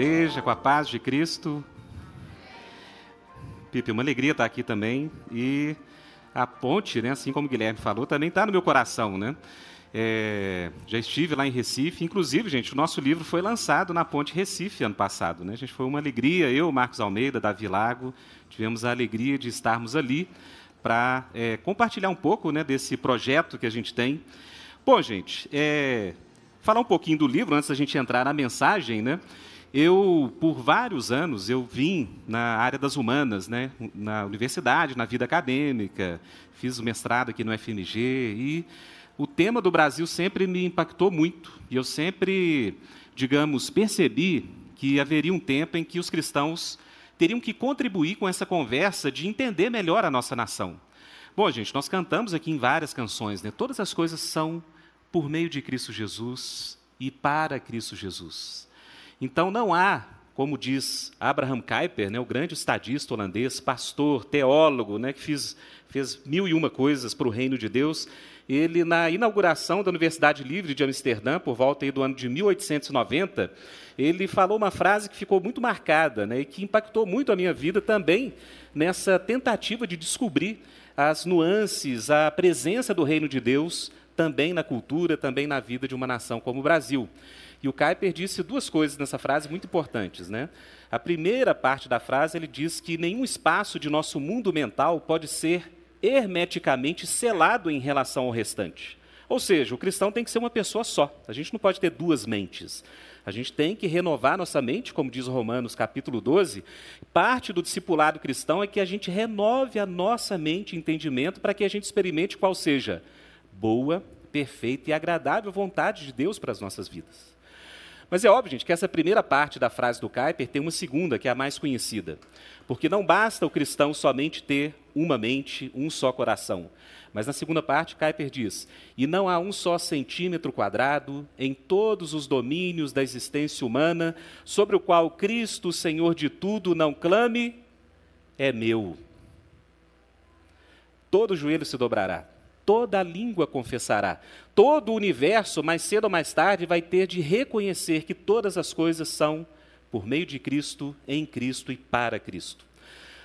igreja, com a paz de Cristo. Pipe, uma alegria estar aqui também. E a ponte, né, assim como o Guilherme falou, também está no meu coração. Né? É, já estive lá em Recife. Inclusive, gente, o nosso livro foi lançado na Ponte Recife ano passado. Né? A gente foi uma alegria, eu, Marcos Almeida, Davi Lago, tivemos a alegria de estarmos ali para é, compartilhar um pouco né, desse projeto que a gente tem. Bom, gente, é, falar um pouquinho do livro antes da gente entrar na mensagem, né? Eu, por vários anos, eu vim na área das humanas, né? na universidade, na vida acadêmica, fiz o mestrado aqui no FMG e o tema do Brasil sempre me impactou muito. E eu sempre, digamos, percebi que haveria um tempo em que os cristãos teriam que contribuir com essa conversa de entender melhor a nossa nação. Bom, gente, nós cantamos aqui em várias canções, né? Todas as coisas são por meio de Cristo Jesus e para Cristo Jesus. Então não há, como diz Abraham Kuyper, né, o grande estadista holandês, pastor, teólogo, né, que fez, mil e uma coisas para o reino de Deus, ele, na inauguração da Universidade Livre de Amsterdã, por volta do ano de 1890, ele falou uma frase que ficou muito marcada né, e que impactou muito a minha vida também nessa tentativa de descobrir as nuances, a presença do reino de Deus também na cultura, também na vida de uma nação como o Brasil. E o Kuyper disse duas coisas nessa frase muito importantes. Né? A primeira parte da frase, ele diz que nenhum espaço de nosso mundo mental pode ser hermeticamente selado em relação ao restante. Ou seja, o cristão tem que ser uma pessoa só. A gente não pode ter duas mentes. A gente tem que renovar nossa mente, como diz Romanos capítulo 12. Parte do discipulado cristão é que a gente renove a nossa mente e entendimento para que a gente experimente qual seja boa, perfeita e agradável vontade de Deus para as nossas vidas. Mas é óbvio, gente, que essa primeira parte da frase do Kuyper tem uma segunda, que é a mais conhecida. Porque não basta o cristão somente ter uma mente, um só coração. Mas na segunda parte, Kuyper diz: E não há um só centímetro quadrado em todos os domínios da existência humana sobre o qual Cristo, Senhor de tudo, não clame, é meu. Todo joelho se dobrará, toda língua confessará. Todo o universo, mais cedo ou mais tarde, vai ter de reconhecer que todas as coisas são por meio de Cristo, em Cristo e para Cristo.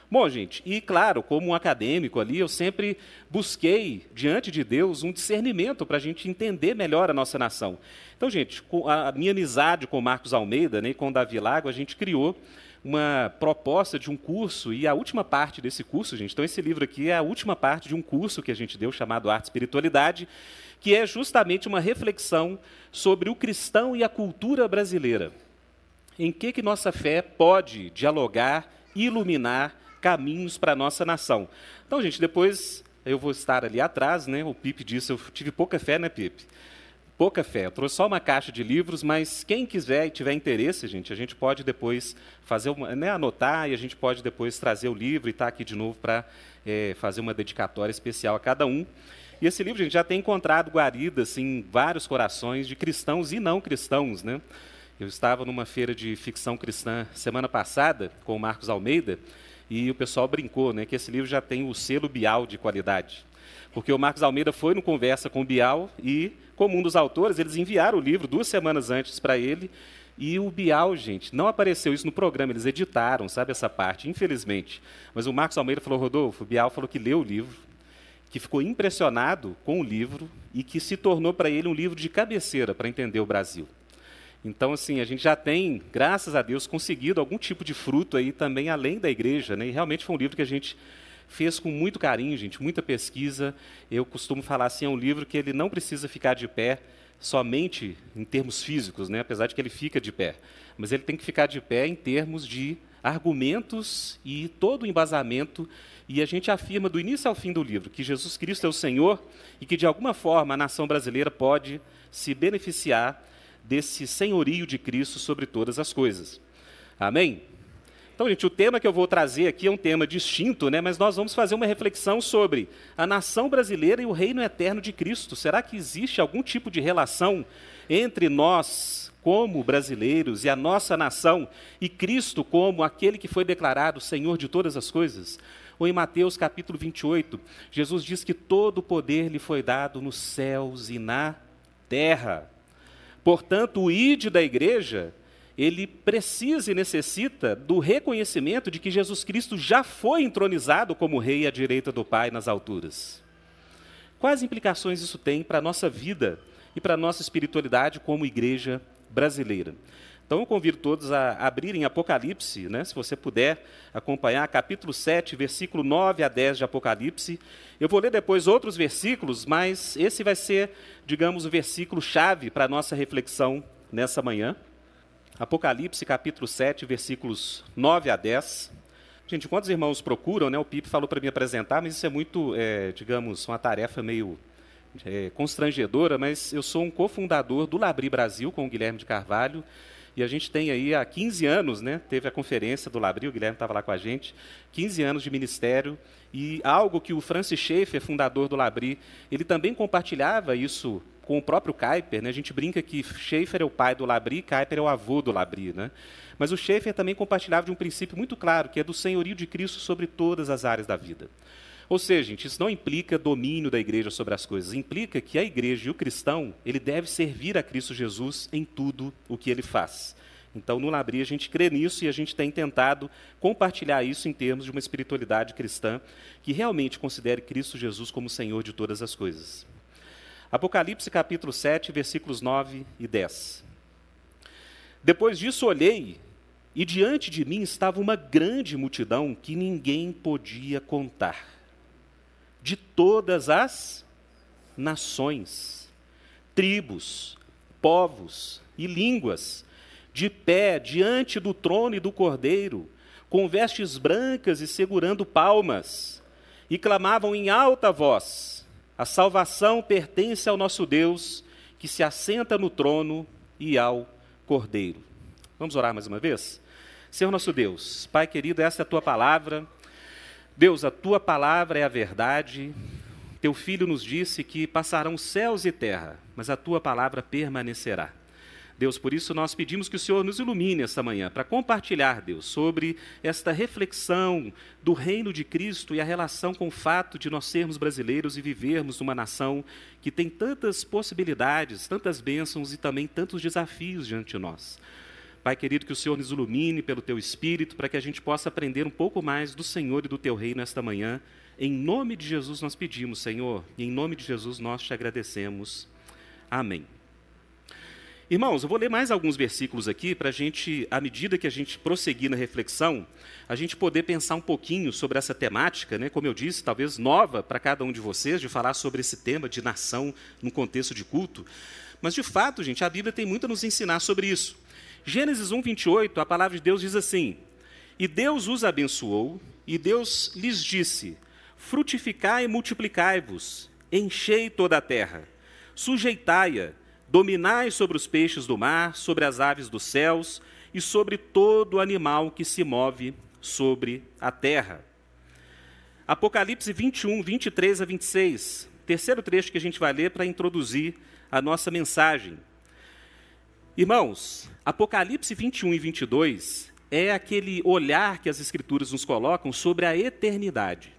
Bom, gente, e claro, como um acadêmico ali, eu sempre busquei, diante de Deus, um discernimento para a gente entender melhor a nossa nação. Então, gente, a minha amizade com Marcos Almeida né, e com Davi Lago, a gente criou uma proposta de um curso, e a última parte desse curso, gente, então esse livro aqui é a última parte de um curso que a gente deu chamado Arte e Espiritualidade, que é justamente uma reflexão sobre o cristão e a cultura brasileira. Em que, que nossa fé pode dialogar, iluminar caminhos para a nossa nação. Então, gente, depois eu vou estar ali atrás, né? O Pipe disse, eu tive pouca fé, né, Pipe? Pouca fé. Eu trouxe só uma caixa de livros, mas quem quiser e tiver interesse, gente, a gente pode depois fazer uma, né, anotar e a gente pode depois trazer o livro e estar tá aqui de novo para é, fazer uma dedicatória especial a cada um. E esse livro, gente, já tem encontrado guaridas em vários corações de cristãos e não cristãos, né? Eu estava numa feira de ficção cristã semana passada com o Marcos Almeida e o pessoal brincou, né, que esse livro já tem o selo Bial de qualidade. Porque o Marcos Almeida foi no conversa com o Bial e como um dos autores, eles enviaram o livro duas semanas antes para ele. E o Bial, gente, não apareceu isso no programa, eles editaram, sabe, essa parte, infelizmente. Mas o Marcos Almeida falou, Rodolfo, o Bial falou que leu o livro, que ficou impressionado com o livro e que se tornou para ele um livro de cabeceira para entender o Brasil. Então, assim, a gente já tem, graças a Deus, conseguido algum tipo de fruto aí também além da igreja, né? E realmente foi um livro que a gente fez com muito carinho, gente, muita pesquisa. Eu costumo falar assim, é um livro que ele não precisa ficar de pé somente em termos físicos, né? apesar de que ele fica de pé, mas ele tem que ficar de pé em termos de argumentos e todo o embasamento, e a gente afirma do início ao fim do livro que Jesus Cristo é o Senhor e que de alguma forma a nação brasileira pode se beneficiar desse senhorio de Cristo sobre todas as coisas. Amém? Então, gente, o tema que eu vou trazer aqui é um tema distinto, né? mas nós vamos fazer uma reflexão sobre a nação brasileira e o reino eterno de Cristo. Será que existe algum tipo de relação entre nós, como brasileiros, e a nossa nação, e Cristo como aquele que foi declarado Senhor de todas as coisas? Ou em Mateus capítulo 28, Jesus diz que todo o poder lhe foi dado nos céus e na terra. Portanto, o ide da igreja ele precisa e necessita do reconhecimento de que Jesus Cristo já foi entronizado como rei à direita do Pai nas alturas. Quais implicações isso tem para a nossa vida e para a nossa espiritualidade como igreja brasileira? Então eu convido todos a abrirem Apocalipse, né, se você puder acompanhar, capítulo 7, versículo 9 a 10 de Apocalipse. Eu vou ler depois outros versículos, mas esse vai ser, digamos, o versículo chave para a nossa reflexão nessa manhã. Apocalipse, capítulo 7, versículos 9 a 10. Gente, enquanto os irmãos procuram, né, o Pipe falou para me apresentar, mas isso é muito, é, digamos, uma tarefa meio é, constrangedora, mas eu sou um cofundador do Labri Brasil com o Guilherme de Carvalho. E a gente tem aí há 15 anos, né, teve a conferência do Labri, o Guilherme estava lá com a gente, 15 anos de ministério, e algo que o Francis Schaeffer, fundador do Labri, ele também compartilhava isso com o próprio Kuyper, né? a gente brinca que Schaeffer é o pai do Labri, Kuyper é o avô do Labri. Né? Mas o Schaeffer também compartilhava de um princípio muito claro, que é do senhorio de Cristo sobre todas as áreas da vida. Ou seja, gente, isso não implica domínio da igreja sobre as coisas, implica que a igreja e o cristão, ele deve servir a Cristo Jesus em tudo o que ele faz. Então, no Labri, a gente crê nisso e a gente tem tentado compartilhar isso em termos de uma espiritualidade cristã que realmente considere Cristo Jesus como Senhor de todas as coisas. Apocalipse capítulo 7, versículos 9 e 10. Depois disso olhei, e diante de mim estava uma grande multidão que ninguém podia contar de todas as nações, tribos, povos e línguas, de pé diante do trono e do cordeiro, com vestes brancas e segurando palmas, e clamavam em alta voz: A salvação pertence ao nosso Deus, que se assenta no trono e ao cordeiro. Vamos orar mais uma vez? Senhor nosso Deus, Pai querido, essa é a tua palavra. Deus, a tua palavra é a verdade. Teu filho nos disse que passarão céus e terra, mas a tua palavra permanecerá. Deus, por isso nós pedimos que o Senhor nos ilumine esta manhã para compartilhar, Deus, sobre esta reflexão do reino de Cristo e a relação com o fato de nós sermos brasileiros e vivermos numa nação que tem tantas possibilidades, tantas bênçãos e também tantos desafios diante de nós. Pai querido, que o Senhor nos ilumine pelo teu espírito, para que a gente possa aprender um pouco mais do Senhor e do teu reino nesta manhã. Em nome de Jesus nós pedimos, Senhor, e em nome de Jesus nós te agradecemos. Amém. Irmãos, eu vou ler mais alguns versículos aqui para a gente, à medida que a gente prosseguir na reflexão, a gente poder pensar um pouquinho sobre essa temática, né? como eu disse, talvez nova para cada um de vocês, de falar sobre esse tema de nação no contexto de culto. Mas, de fato, gente, a Bíblia tem muito a nos ensinar sobre isso. Gênesis 1, 28, a palavra de Deus diz assim: E Deus os abençoou, e Deus lhes disse: Frutificai e multiplicai-vos, enchei toda a terra, sujeitai-a, dominai sobre os peixes do mar, sobre as aves dos céus e sobre todo animal que se move sobre a terra. Apocalipse 21, 23 a 26, terceiro trecho que a gente vai ler para introduzir a nossa mensagem. Irmãos, Apocalipse 21 e 22 é aquele olhar que as Escrituras nos colocam sobre a eternidade.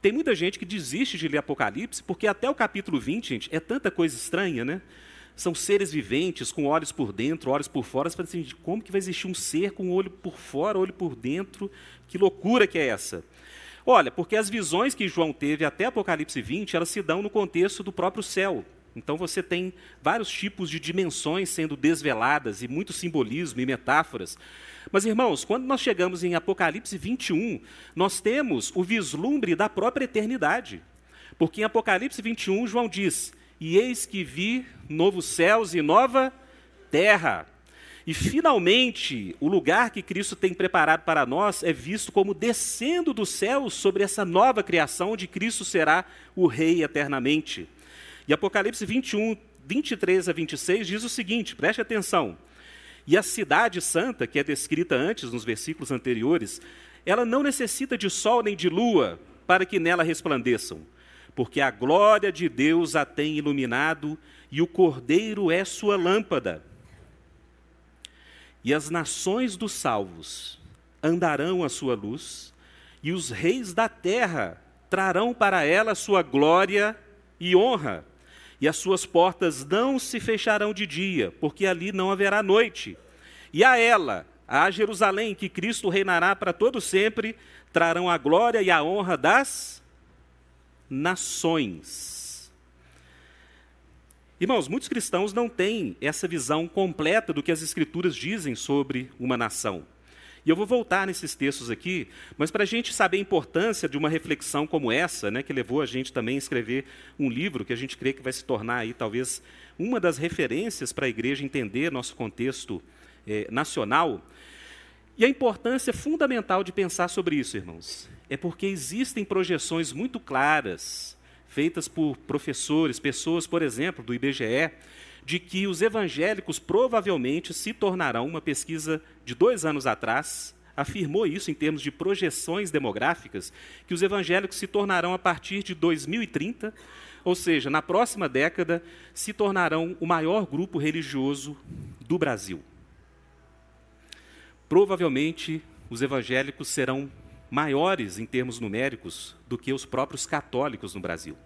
Tem muita gente que desiste de ler Apocalipse, porque até o capítulo 20, gente, é tanta coisa estranha, né? São seres viventes, com olhos por dentro, olhos por fora. Você fala assim, como que vai existir um ser com olho por fora, olho por dentro? Que loucura que é essa? Olha, porque as visões que João teve até Apocalipse 20, elas se dão no contexto do próprio céu. Então você tem vários tipos de dimensões sendo desveladas e muito simbolismo e metáforas. Mas, irmãos, quando nós chegamos em Apocalipse 21, nós temos o vislumbre da própria eternidade. Porque em Apocalipse 21, João diz: E eis que vi novos céus e nova terra. E finalmente, o lugar que Cristo tem preparado para nós é visto como descendo do céu sobre essa nova criação, onde Cristo será o Rei eternamente. E Apocalipse 21, 23 a 26 diz o seguinte: preste atenção. E a cidade santa, que é descrita antes nos versículos anteriores, ela não necessita de sol nem de lua para que nela resplandeçam, porque a glória de Deus a tem iluminado e o cordeiro é sua lâmpada. E as nações dos salvos andarão à sua luz, e os reis da terra trarão para ela sua glória e honra e as suas portas não se fecharão de dia, porque ali não haverá noite. E a ela, a Jerusalém, que Cristo reinará para todo sempre, trarão a glória e a honra das nações. Irmãos, muitos cristãos não têm essa visão completa do que as Escrituras dizem sobre uma nação. E eu vou voltar nesses textos aqui, mas para a gente saber a importância de uma reflexão como essa, né, que levou a gente também a escrever um livro que a gente crê que vai se tornar aí talvez uma das referências para a igreja entender nosso contexto eh, nacional. E a importância fundamental de pensar sobre isso, irmãos, é porque existem projeções muito claras, feitas por professores, pessoas, por exemplo, do IBGE, de que os evangélicos provavelmente se tornarão, uma pesquisa de dois anos atrás afirmou isso em termos de projeções demográficas, que os evangélicos se tornarão a partir de 2030, ou seja, na próxima década, se tornarão o maior grupo religioso do Brasil. Provavelmente os evangélicos serão maiores em termos numéricos do que os próprios católicos no Brasil.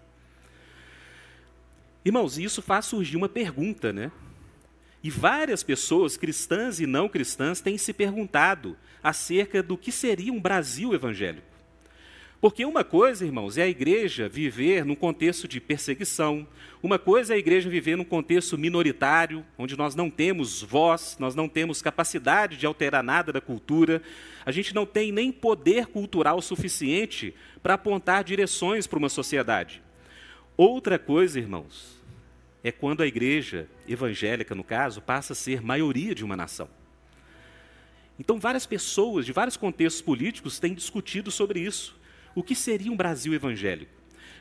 Irmãos, isso faz surgir uma pergunta, né? E várias pessoas, cristãs e não cristãs, têm se perguntado acerca do que seria um Brasil evangélico. Porque uma coisa, irmãos, é a igreja viver num contexto de perseguição, uma coisa é a igreja viver num contexto minoritário, onde nós não temos voz, nós não temos capacidade de alterar nada da cultura, a gente não tem nem poder cultural suficiente para apontar direções para uma sociedade. Outra coisa, irmãos, é quando a igreja evangélica, no caso, passa a ser maioria de uma nação. Então, várias pessoas de vários contextos políticos têm discutido sobre isso. O que seria um Brasil evangélico?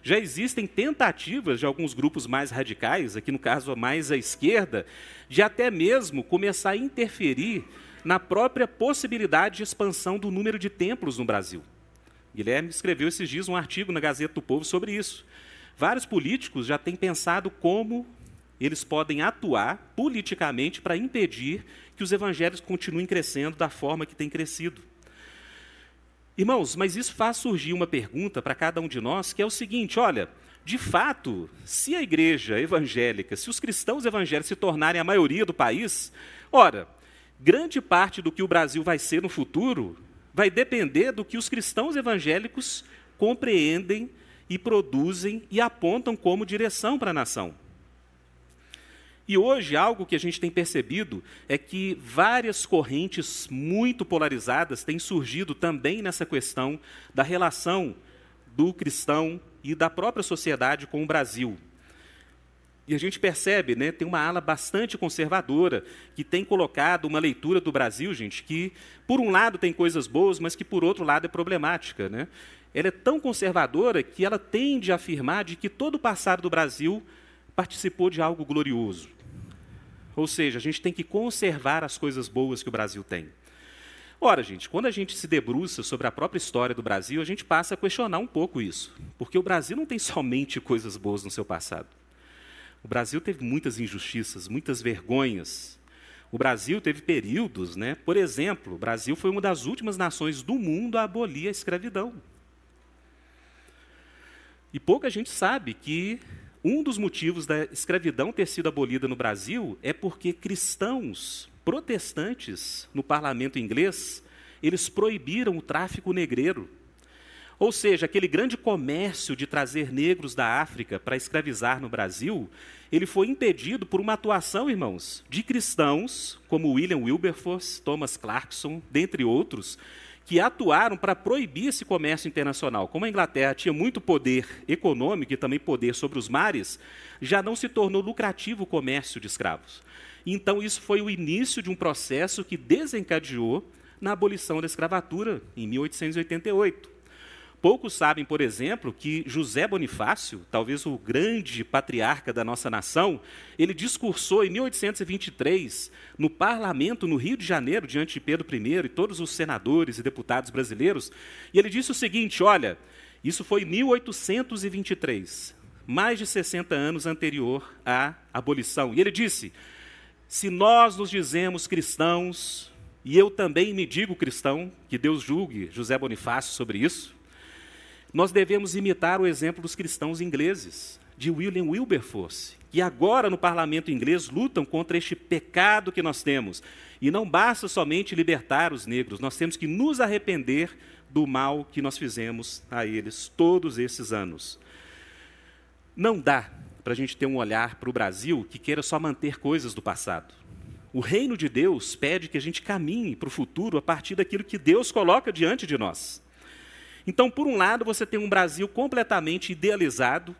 Já existem tentativas de alguns grupos mais radicais, aqui no caso mais à esquerda, de até mesmo começar a interferir na própria possibilidade de expansão do número de templos no Brasil. Guilherme escreveu esses dias um artigo na Gazeta do Povo sobre isso. Vários políticos já têm pensado como eles podem atuar politicamente para impedir que os evangelhos continuem crescendo da forma que têm crescido. Irmãos, mas isso faz surgir uma pergunta para cada um de nós, que é o seguinte: olha, de fato, se a igreja evangélica, se os cristãos evangélicos se tornarem a maioria do país, ora, grande parte do que o Brasil vai ser no futuro vai depender do que os cristãos evangélicos compreendem e produzem e apontam como direção para a nação. E hoje, algo que a gente tem percebido é que várias correntes muito polarizadas têm surgido também nessa questão da relação do cristão e da própria sociedade com o Brasil. E a gente percebe, né, tem uma ala bastante conservadora que tem colocado uma leitura do Brasil, gente, que por um lado tem coisas boas, mas que por outro lado é problemática, né? Ela é tão conservadora que ela tende a afirmar de que todo o passado do Brasil participou de algo glorioso. Ou seja, a gente tem que conservar as coisas boas que o Brasil tem. Ora, gente, quando a gente se debruça sobre a própria história do Brasil, a gente passa a questionar um pouco isso. Porque o Brasil não tem somente coisas boas no seu passado. O Brasil teve muitas injustiças, muitas vergonhas. O Brasil teve períodos, né? Por exemplo, o Brasil foi uma das últimas nações do mundo a abolir a escravidão. E pouca gente sabe que um dos motivos da escravidão ter sido abolida no Brasil é porque cristãos protestantes no parlamento inglês, eles proibiram o tráfico negreiro. Ou seja, aquele grande comércio de trazer negros da África para escravizar no Brasil, ele foi impedido por uma atuação, irmãos, de cristãos como William Wilberforce, Thomas Clarkson, dentre outros, que atuaram para proibir esse comércio internacional. Como a Inglaterra tinha muito poder econômico e também poder sobre os mares, já não se tornou lucrativo o comércio de escravos. Então, isso foi o início de um processo que desencadeou na abolição da escravatura em 1888. Poucos sabem, por exemplo, que José Bonifácio, talvez o grande patriarca da nossa nação, ele discursou em 1823 no parlamento no Rio de Janeiro, diante de Pedro I e todos os senadores e deputados brasileiros, e ele disse o seguinte: olha, isso foi em 1823, mais de 60 anos anterior à abolição. E ele disse: se nós nos dizemos cristãos, e eu também me digo cristão, que Deus julgue José Bonifácio sobre isso, nós devemos imitar o exemplo dos cristãos ingleses, de William Wilberforce, que agora no parlamento inglês lutam contra este pecado que nós temos. E não basta somente libertar os negros, nós temos que nos arrepender do mal que nós fizemos a eles todos esses anos. Não dá para a gente ter um olhar para o Brasil que queira só manter coisas do passado. O reino de Deus pede que a gente caminhe para o futuro a partir daquilo que Deus coloca diante de nós. Então, por um lado, você tem um Brasil completamente idealizado,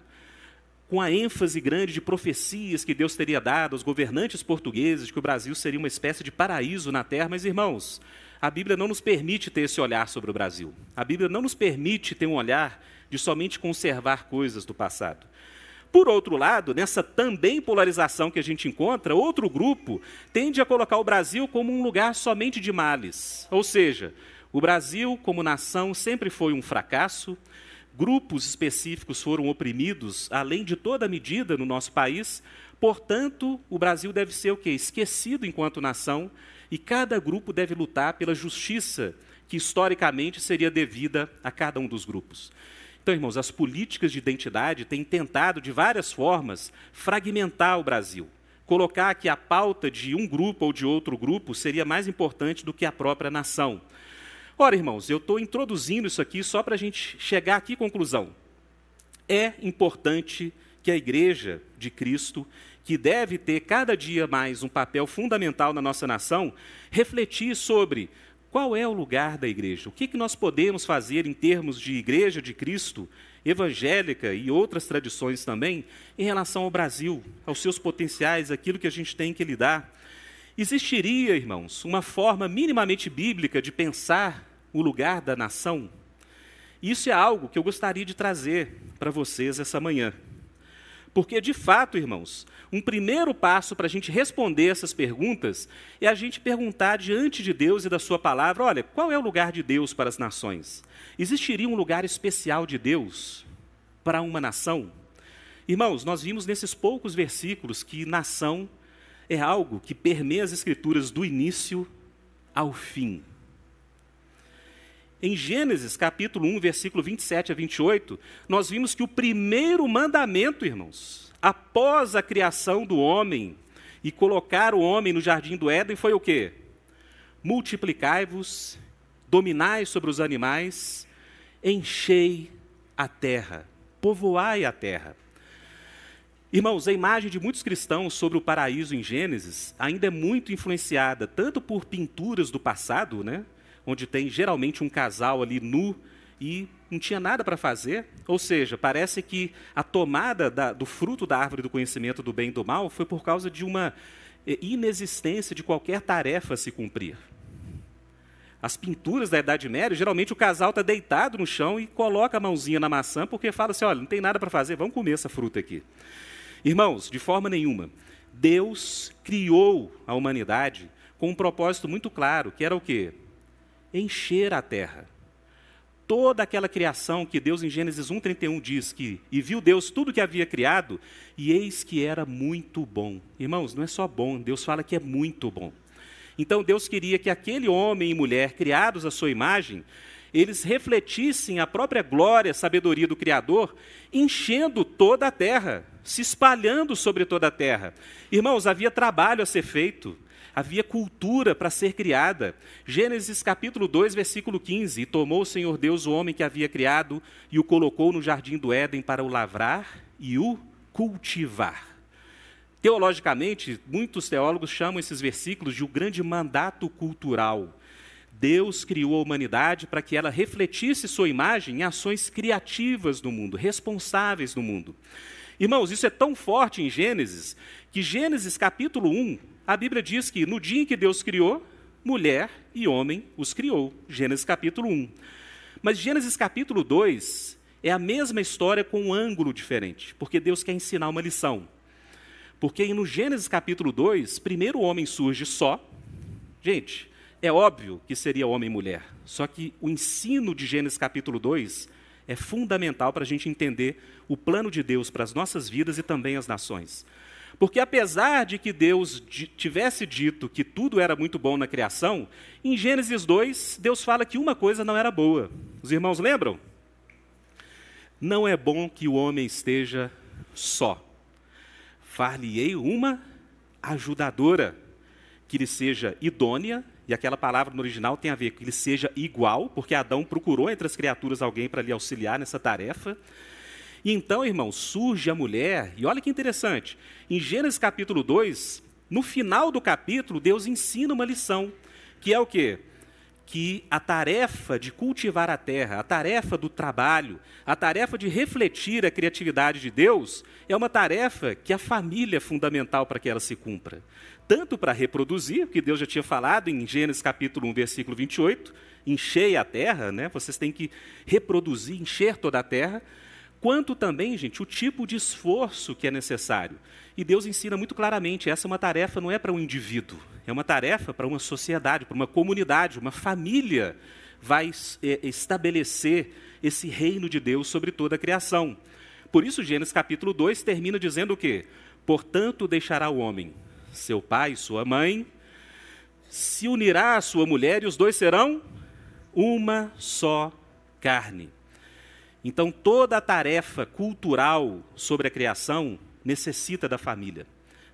com a ênfase grande de profecias que Deus teria dado aos governantes portugueses, que o Brasil seria uma espécie de paraíso na terra. Mas, irmãos, a Bíblia não nos permite ter esse olhar sobre o Brasil. A Bíblia não nos permite ter um olhar de somente conservar coisas do passado. Por outro lado, nessa também polarização que a gente encontra, outro grupo tende a colocar o Brasil como um lugar somente de males. Ou seja, o Brasil, como nação, sempre foi um fracasso, grupos específicos foram oprimidos além de toda medida no nosso país, portanto, o Brasil deve ser o quê? Esquecido enquanto nação, e cada grupo deve lutar pela justiça que historicamente seria devida a cada um dos grupos. Então, irmãos, as políticas de identidade têm tentado, de várias formas, fragmentar o Brasil. Colocar que a pauta de um grupo ou de outro grupo seria mais importante do que a própria nação. Ora, irmãos, eu estou introduzindo isso aqui só para a gente chegar aqui à conclusão. É importante que a igreja de Cristo, que deve ter cada dia mais um papel fundamental na nossa nação, refletir sobre qual é o lugar da igreja? O que, que nós podemos fazer em termos de igreja de Cristo, evangélica e outras tradições também, em relação ao Brasil, aos seus potenciais, aquilo que a gente tem que lidar? Existiria, irmãos, uma forma minimamente bíblica de pensar o lugar da nação? Isso é algo que eu gostaria de trazer para vocês essa manhã. Porque, de fato, irmãos, um primeiro passo para a gente responder essas perguntas é a gente perguntar diante de Deus e da Sua palavra: olha, qual é o lugar de Deus para as nações? Existiria um lugar especial de Deus para uma nação? Irmãos, nós vimos nesses poucos versículos que nação é algo que permeia as Escrituras do início ao fim. Em Gênesis capítulo 1, versículo 27 a 28, nós vimos que o primeiro mandamento, irmãos, após a criação do homem e colocar o homem no jardim do Éden, foi o quê? Multiplicai-vos, dominai sobre os animais, enchei a terra, povoai a terra. Irmãos, a imagem de muitos cristãos sobre o paraíso em Gênesis ainda é muito influenciada tanto por pinturas do passado, né? onde tem geralmente um casal ali nu e não tinha nada para fazer. Ou seja, parece que a tomada da, do fruto da árvore do conhecimento do bem e do mal foi por causa de uma eh, inexistência de qualquer tarefa a se cumprir. As pinturas da Idade Média, geralmente o casal está deitado no chão e coloca a mãozinha na maçã porque fala assim: olha, não tem nada para fazer, vamos comer essa fruta aqui. Irmãos, de forma nenhuma, Deus criou a humanidade com um propósito muito claro, que era o quê? encher a terra. Toda aquela criação que Deus em Gênesis 1:31 diz que e viu Deus tudo que havia criado e eis que era muito bom. Irmãos, não é só bom, Deus fala que é muito bom. Então Deus queria que aquele homem e mulher criados à sua imagem, eles refletissem a própria glória, sabedoria do Criador, enchendo toda a terra, se espalhando sobre toda a terra. Irmãos, havia trabalho a ser feito, havia cultura para ser criada. Gênesis capítulo 2, versículo 15: E tomou o Senhor Deus o homem que havia criado e o colocou no jardim do Éden para o lavrar e o cultivar. Teologicamente, muitos teólogos chamam esses versículos de o um grande mandato cultural. Deus criou a humanidade para que ela refletisse sua imagem em ações criativas no mundo, responsáveis no mundo. Irmãos, isso é tão forte em Gênesis, que Gênesis capítulo 1, a Bíblia diz que no dia em que Deus criou, mulher e homem os criou. Gênesis capítulo 1. Mas Gênesis capítulo 2 é a mesma história com um ângulo diferente, porque Deus quer ensinar uma lição. Porque no Gênesis capítulo 2, primeiro o homem surge só. Gente, é óbvio que seria homem e mulher. Só que o ensino de Gênesis capítulo 2 é fundamental para a gente entender o plano de Deus para as nossas vidas e também as nações. Porque apesar de que Deus tivesse dito que tudo era muito bom na criação, em Gênesis 2, Deus fala que uma coisa não era boa. Os irmãos lembram? Não é bom que o homem esteja só. Far-lhe-ei uma ajudadora, que lhe seja idônea, e aquela palavra no original tem a ver com que ele seja igual, porque Adão procurou entre as criaturas alguém para lhe auxiliar nessa tarefa. E então, irmão, surge a mulher, e olha que interessante, em Gênesis capítulo 2, no final do capítulo, Deus ensina uma lição, que é o quê? que a tarefa de cultivar a terra, a tarefa do trabalho, a tarefa de refletir a criatividade de Deus, é uma tarefa que a família é fundamental para que ela se cumpra. Tanto para reproduzir, que Deus já tinha falado em Gênesis capítulo 1, versículo 28, enchei a terra, né? vocês têm que reproduzir, encher toda a terra, quanto também, gente, o tipo de esforço que é necessário. E Deus ensina muito claramente: essa é uma tarefa não é para um indivíduo, é uma tarefa para uma sociedade, para uma comunidade, uma família vai é, estabelecer esse reino de Deus sobre toda a criação. Por isso, Gênesis capítulo 2 termina dizendo o quê? Portanto, deixará o homem seu pai e sua mãe, se unirá à sua mulher e os dois serão uma só carne. Então, toda a tarefa cultural sobre a criação necessita da família,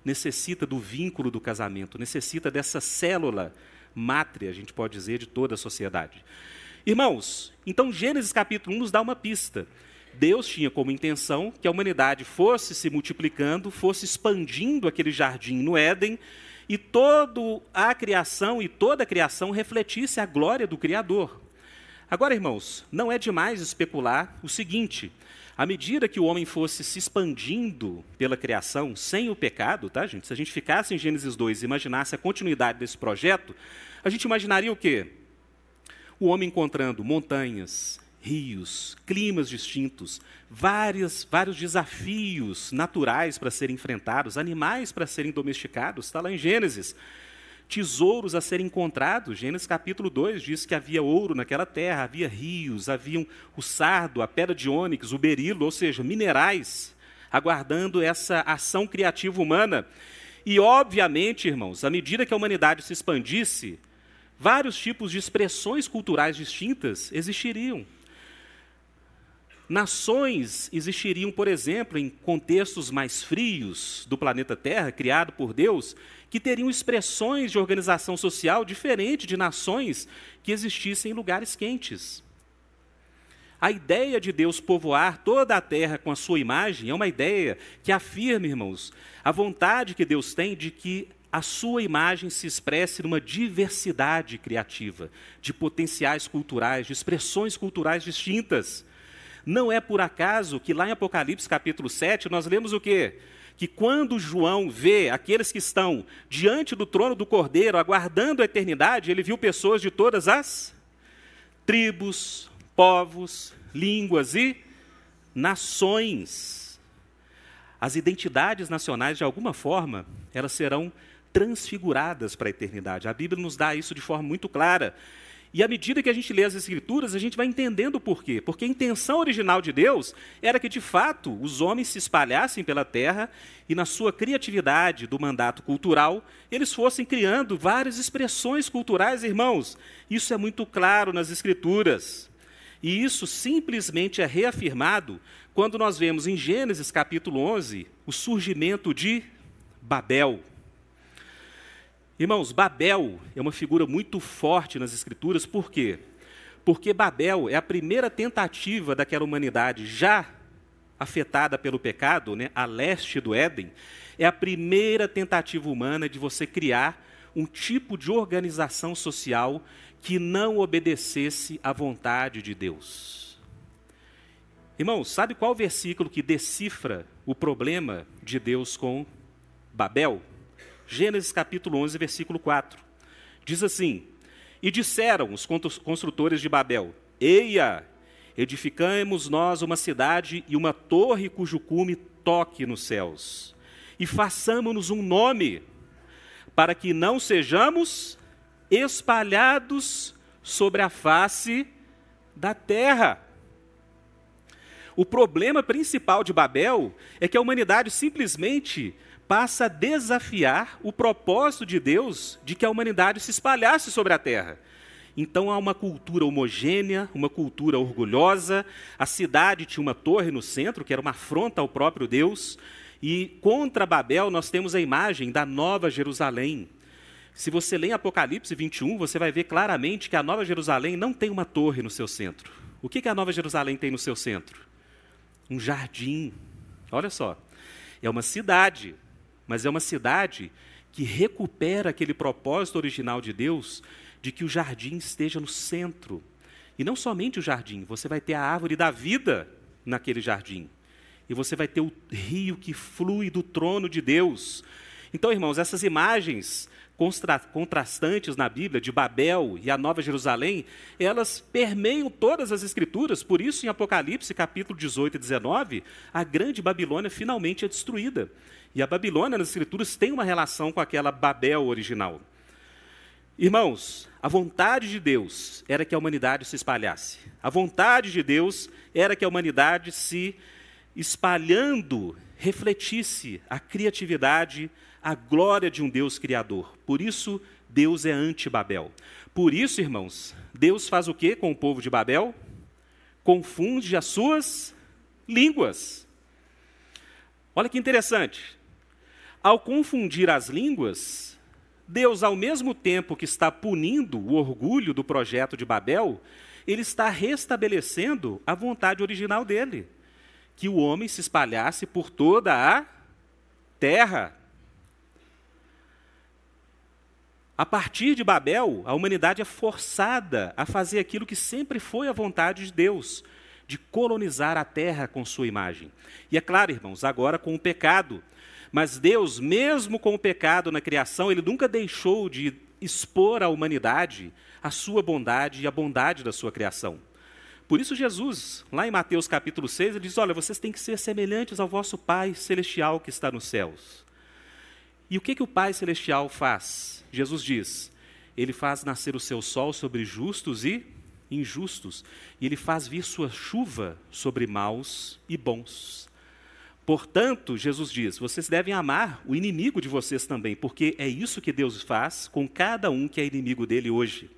necessita do vínculo do casamento, necessita dessa célula mátria, a gente pode dizer, de toda a sociedade. Irmãos, então Gênesis capítulo 1 nos dá uma pista. Deus tinha como intenção que a humanidade fosse se multiplicando, fosse expandindo aquele jardim no Éden, e toda a criação e toda a criação refletisse a glória do Criador. Agora, irmãos, não é demais especular o seguinte: à medida que o homem fosse se expandindo pela criação sem o pecado, tá, gente? Se a gente ficasse em Gênesis 2 e imaginasse a continuidade desse projeto, a gente imaginaria o quê? O homem encontrando montanhas, rios, climas distintos, várias, vários desafios naturais para serem enfrentados, animais para serem domesticados, está lá em Gênesis tesouros a serem encontrados. Gênesis capítulo 2 diz que havia ouro naquela terra, havia rios, haviam o sardo, a pedra de ônix, o berilo, ou seja, minerais, aguardando essa ação criativa humana. E, obviamente, irmãos, à medida que a humanidade se expandisse, vários tipos de expressões culturais distintas existiriam. Nações existiriam, por exemplo, em contextos mais frios do planeta Terra, criado por Deus, que teriam expressões de organização social diferente de nações que existissem em lugares quentes. A ideia de Deus povoar toda a terra com a sua imagem é uma ideia que afirma, irmãos, a vontade que Deus tem de que a sua imagem se expresse numa diversidade criativa, de potenciais culturais, de expressões culturais distintas. Não é por acaso que lá em Apocalipse capítulo 7 nós lemos o quê? que quando João vê aqueles que estão diante do trono do Cordeiro, aguardando a eternidade, ele viu pessoas de todas as tribos, povos, línguas e nações. As identidades nacionais, de alguma forma, elas serão transfiguradas para a eternidade. A Bíblia nos dá isso de forma muito clara. E à medida que a gente lê as Escrituras, a gente vai entendendo o porquê. Porque a intenção original de Deus era que, de fato, os homens se espalhassem pela terra e, na sua criatividade do mandato cultural, eles fossem criando várias expressões culturais, irmãos. Isso é muito claro nas Escrituras. E isso simplesmente é reafirmado quando nós vemos em Gênesis capítulo 11 o surgimento de Babel. Irmãos, Babel é uma figura muito forte nas Escrituras, por quê? Porque Babel é a primeira tentativa daquela humanidade já afetada pelo pecado, né, a leste do Éden, é a primeira tentativa humana de você criar um tipo de organização social que não obedecesse à vontade de Deus. Irmãos, sabe qual versículo que decifra o problema de Deus com Babel? Gênesis capítulo 11, versículo 4. Diz assim: E disseram os construtores de Babel: Eia, edificamos nós uma cidade e uma torre cujo cume toque nos céus, e façamos-nos um nome, para que não sejamos espalhados sobre a face da terra. O problema principal de Babel é que a humanidade simplesmente passa a desafiar o propósito de Deus de que a humanidade se espalhasse sobre a terra. Então há uma cultura homogênea, uma cultura orgulhosa. A cidade tinha uma torre no centro, que era uma afronta ao próprio Deus. E contra Babel nós temos a imagem da Nova Jerusalém. Se você lê Apocalipse 21, você vai ver claramente que a Nova Jerusalém não tem uma torre no seu centro. O que, que a Nova Jerusalém tem no seu centro? Um jardim. Olha só. É uma cidade, mas é uma cidade que recupera aquele propósito original de Deus de que o jardim esteja no centro. E não somente o jardim, você vai ter a árvore da vida naquele jardim. E você vai ter o rio que flui do trono de Deus. Então, irmãos, essas imagens contrastantes na Bíblia, de Babel e a Nova Jerusalém, elas permeiam todas as Escrituras, por isso, em Apocalipse, capítulo 18 e 19, a grande Babilônia finalmente é destruída. E a Babilônia, nas Escrituras, tem uma relação com aquela Babel original. Irmãos, a vontade de Deus era que a humanidade se espalhasse. A vontade de Deus era que a humanidade se espalhando refletisse a criatividade, a glória de um Deus criador. Por isso, Deus é anti-Babel. Por isso, irmãos, Deus faz o que com o povo de Babel? Confunde as suas línguas. Olha que interessante. Ao confundir as línguas, Deus, ao mesmo tempo que está punindo o orgulho do projeto de Babel, ele está restabelecendo a vontade original dele, que o homem se espalhasse por toda a terra. A partir de Babel, a humanidade é forçada a fazer aquilo que sempre foi a vontade de Deus, de colonizar a terra com sua imagem. E é claro, irmãos, agora com o pecado, mas Deus, mesmo com o pecado na criação, ele nunca deixou de expor à humanidade a sua bondade e a bondade da sua criação. Por isso, Jesus, lá em Mateus capítulo 6, ele diz: Olha, vocês têm que ser semelhantes ao vosso Pai celestial que está nos céus. E o que, que o Pai celestial faz? Jesus diz: Ele faz nascer o seu sol sobre justos e injustos, e ele faz vir sua chuva sobre maus e bons. Portanto, Jesus diz: vocês devem amar o inimigo de vocês também, porque é isso que Deus faz com cada um que é inimigo dele hoje.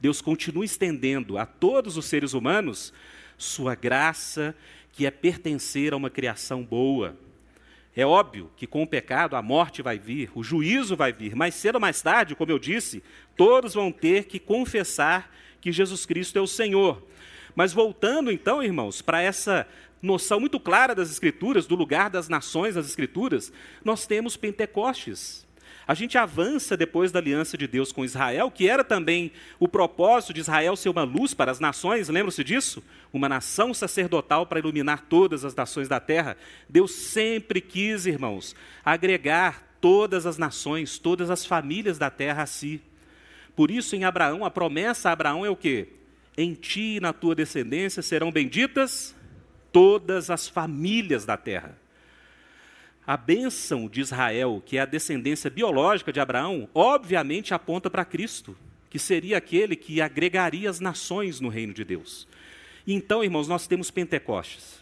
Deus continua estendendo a todos os seres humanos sua graça, que é pertencer a uma criação boa. É óbvio que com o pecado a morte vai vir, o juízo vai vir, mas cedo ou mais tarde, como eu disse, todos vão ter que confessar que Jesus Cristo é o Senhor. Mas voltando então, irmãos, para essa noção muito clara das Escrituras, do lugar das nações nas Escrituras, nós temos Pentecostes. A gente avança depois da aliança de Deus com Israel, que era também o propósito de Israel ser uma luz para as nações, lembram-se disso? Uma nação sacerdotal para iluminar todas as nações da terra. Deus sempre quis, irmãos, agregar todas as nações, todas as famílias da terra a si. Por isso, em Abraão, a promessa a Abraão é o quê? Em ti e na tua descendência serão benditas todas as famílias da terra. A bênção de Israel, que é a descendência biológica de Abraão, obviamente aponta para Cristo, que seria aquele que agregaria as nações no reino de Deus. Então, irmãos, nós temos Pentecostes.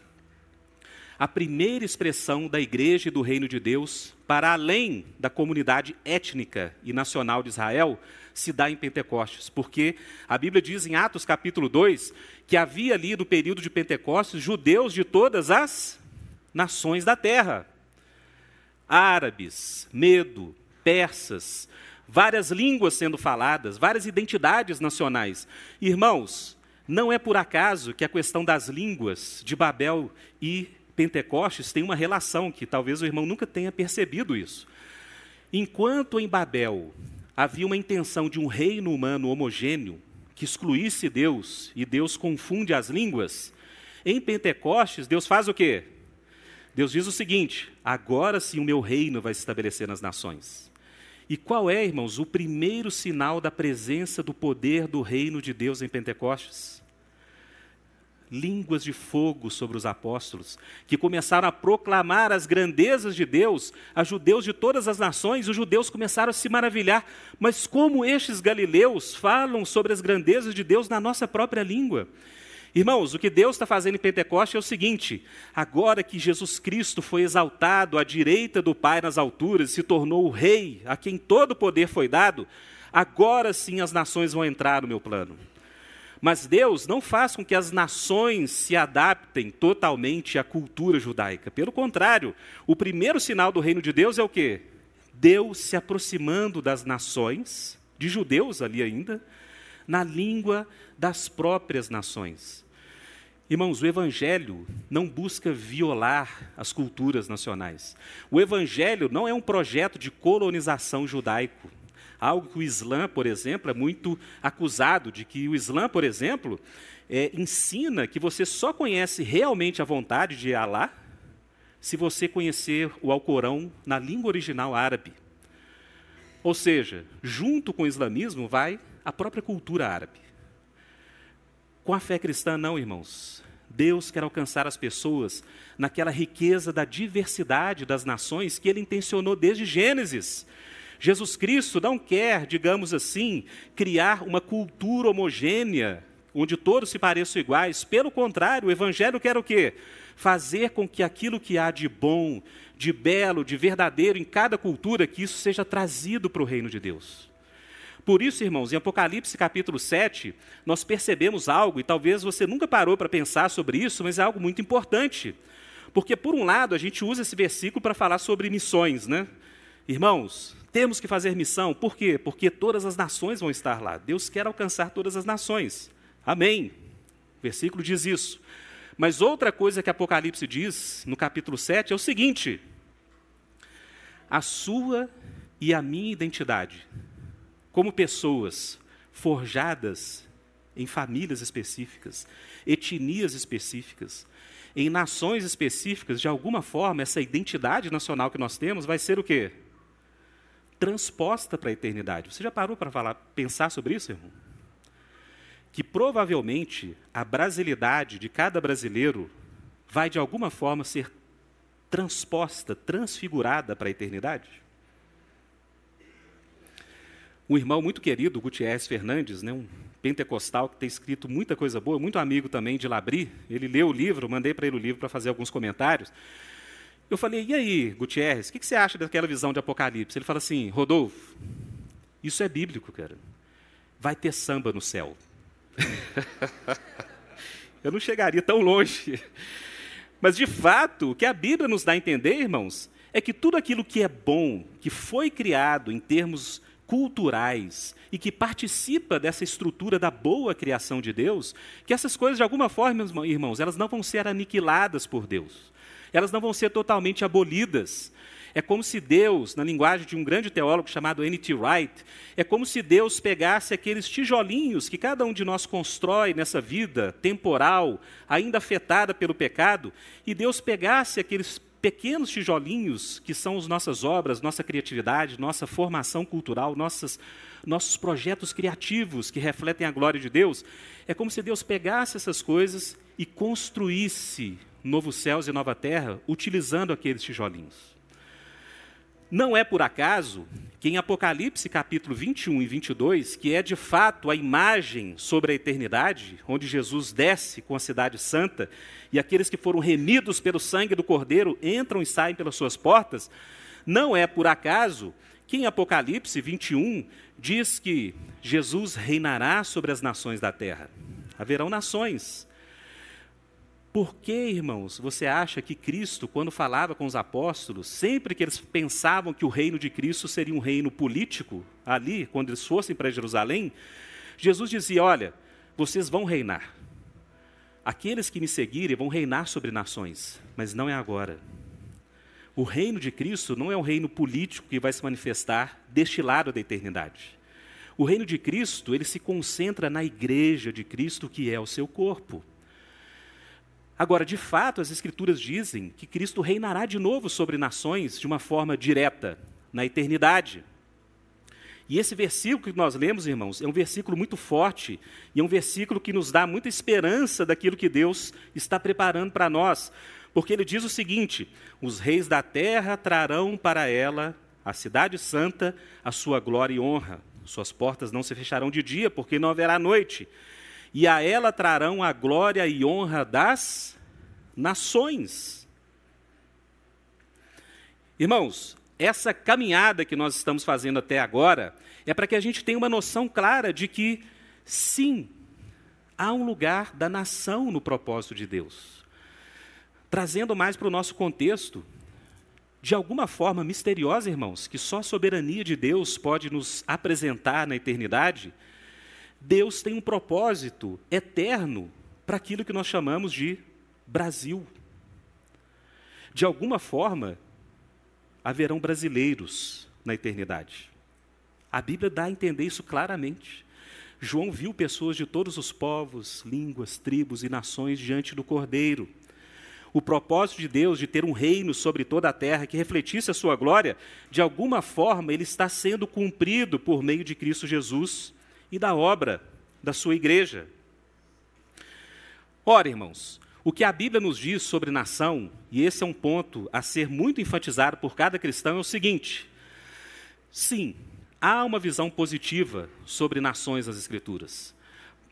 A primeira expressão da igreja e do reino de Deus, para além da comunidade étnica e nacional de Israel, se dá em Pentecostes, porque a Bíblia diz em Atos capítulo 2 que havia ali no período de Pentecostes judeus de todas as nações da terra. Árabes, medo, persas, várias línguas sendo faladas, várias identidades nacionais. Irmãos, não é por acaso que a questão das línguas de Babel e Pentecostes tem uma relação que talvez o irmão nunca tenha percebido isso. Enquanto em Babel havia uma intenção de um reino humano homogêneo, que excluísse Deus, e Deus confunde as línguas, em Pentecostes, Deus faz o quê? Deus diz o seguinte: agora sim o meu reino vai se estabelecer nas nações. E qual é, irmãos, o primeiro sinal da presença do poder do reino de Deus em Pentecostes? Línguas de fogo sobre os apóstolos, que começaram a proclamar as grandezas de Deus a judeus de todas as nações, os judeus começaram a se maravilhar. Mas como estes galileus falam sobre as grandezas de Deus na nossa própria língua? Irmãos, o que Deus está fazendo em Pentecoste é o seguinte: agora que Jesus Cristo foi exaltado à direita do Pai nas alturas, se tornou o Rei, a quem todo o poder foi dado, Agora sim as nações vão entrar no meu plano. Mas Deus não faz com que as nações se adaptem totalmente à cultura judaica. Pelo contrário, o primeiro sinal do reino de Deus é o quê? Deus se aproximando das nações, de judeus ali ainda, na língua das próprias nações. Irmãos, o Evangelho não busca violar as culturas nacionais. O Evangelho não é um projeto de colonização judaico. Algo que o Islã, por exemplo, é muito acusado de que o Islã, por exemplo, é, ensina que você só conhece realmente a vontade de Allah se você conhecer o Alcorão na língua original árabe. Ou seja, junto com o islamismo vai a própria cultura árabe. Com a fé cristã, não, irmãos. Deus quer alcançar as pessoas naquela riqueza da diversidade das nações que ele intencionou desde Gênesis. Jesus Cristo não quer, digamos assim, criar uma cultura homogênea, onde todos se pareçam iguais. Pelo contrário, o Evangelho quer o quê? Fazer com que aquilo que há de bom, de belo, de verdadeiro em cada cultura, que isso seja trazido para o reino de Deus. Por isso, irmãos, em Apocalipse capítulo 7, nós percebemos algo, e talvez você nunca parou para pensar sobre isso, mas é algo muito importante. Porque, por um lado, a gente usa esse versículo para falar sobre missões, né? Irmãos, temos que fazer missão. Por quê? Porque todas as nações vão estar lá. Deus quer alcançar todas as nações. Amém. O versículo diz isso. Mas outra coisa que Apocalipse diz, no capítulo 7, é o seguinte: a sua e a minha identidade, como pessoas forjadas em famílias específicas, etnias específicas, em nações específicas, de alguma forma, essa identidade nacional que nós temos vai ser o quê? Transposta para a eternidade. Você já parou para falar, pensar sobre isso, irmão? Que provavelmente a brasilidade de cada brasileiro vai de alguma forma ser transposta, transfigurada para a eternidade? Um irmão muito querido, Gutierrez Fernandes, né, um pentecostal que tem escrito muita coisa boa, muito amigo também de Labri, ele leu o livro, mandei para ele o livro para fazer alguns comentários. Eu falei, e aí, Gutierrez, o que, que você acha daquela visão de Apocalipse? Ele fala assim, Rodolfo, isso é bíblico, cara. Vai ter samba no céu. Eu não chegaria tão longe. Mas, de fato, o que a Bíblia nos dá a entender, irmãos, é que tudo aquilo que é bom, que foi criado em termos culturais e que participa dessa estrutura da boa criação de Deus, que essas coisas, de alguma forma, irmãos, elas não vão ser aniquiladas por Deus elas não vão ser totalmente abolidas. É como se Deus, na linguagem de um grande teólogo chamado N.T. Wright, é como se Deus pegasse aqueles tijolinhos que cada um de nós constrói nessa vida temporal, ainda afetada pelo pecado, e Deus pegasse aqueles pequenos tijolinhos que são as nossas obras, nossa criatividade, nossa formação cultural, nossas, nossos projetos criativos que refletem a glória de Deus. É como se Deus pegasse essas coisas e construísse novos céus e nova terra, utilizando aqueles tijolinhos. Não é por acaso que em Apocalipse capítulo 21 e 22, que é de fato a imagem sobre a eternidade, onde Jesus desce com a cidade santa e aqueles que foram remidos pelo sangue do Cordeiro entram e saem pelas suas portas, não é por acaso que em Apocalipse 21 diz que Jesus reinará sobre as nações da terra. Haverão nações, por que, irmãos, você acha que Cristo, quando falava com os apóstolos, sempre que eles pensavam que o reino de Cristo seria um reino político, ali, quando eles fossem para Jerusalém, Jesus dizia: Olha, vocês vão reinar. Aqueles que me seguirem vão reinar sobre nações, mas não é agora. O reino de Cristo não é um reino político que vai se manifestar deste lado da eternidade. O reino de Cristo, ele se concentra na igreja de Cristo, que é o seu corpo. Agora, de fato, as Escrituras dizem que Cristo reinará de novo sobre nações de uma forma direta, na eternidade. E esse versículo que nós lemos, irmãos, é um versículo muito forte e é um versículo que nos dá muita esperança daquilo que Deus está preparando para nós, porque ele diz o seguinte: os reis da terra trarão para ela, a cidade santa, a sua glória e honra. Suas portas não se fecharão de dia, porque não haverá noite e a ela trarão a glória e honra das nações. Irmãos, essa caminhada que nós estamos fazendo até agora é para que a gente tenha uma noção clara de que, sim, há um lugar da nação no propósito de Deus. Trazendo mais para o nosso contexto, de alguma forma misteriosa, irmãos, que só a soberania de Deus pode nos apresentar na eternidade, Deus tem um propósito eterno para aquilo que nós chamamos de Brasil. De alguma forma, haverão brasileiros na eternidade. A Bíblia dá a entender isso claramente. João viu pessoas de todos os povos, línguas, tribos e nações diante do Cordeiro. O propósito de Deus de ter um reino sobre toda a terra que refletisse a sua glória, de alguma forma ele está sendo cumprido por meio de Cristo Jesus e da obra da sua igreja. Ora, irmãos, o que a Bíblia nos diz sobre nação, e esse é um ponto a ser muito enfatizado por cada cristão, é o seguinte: sim, há uma visão positiva sobre nações nas Escrituras.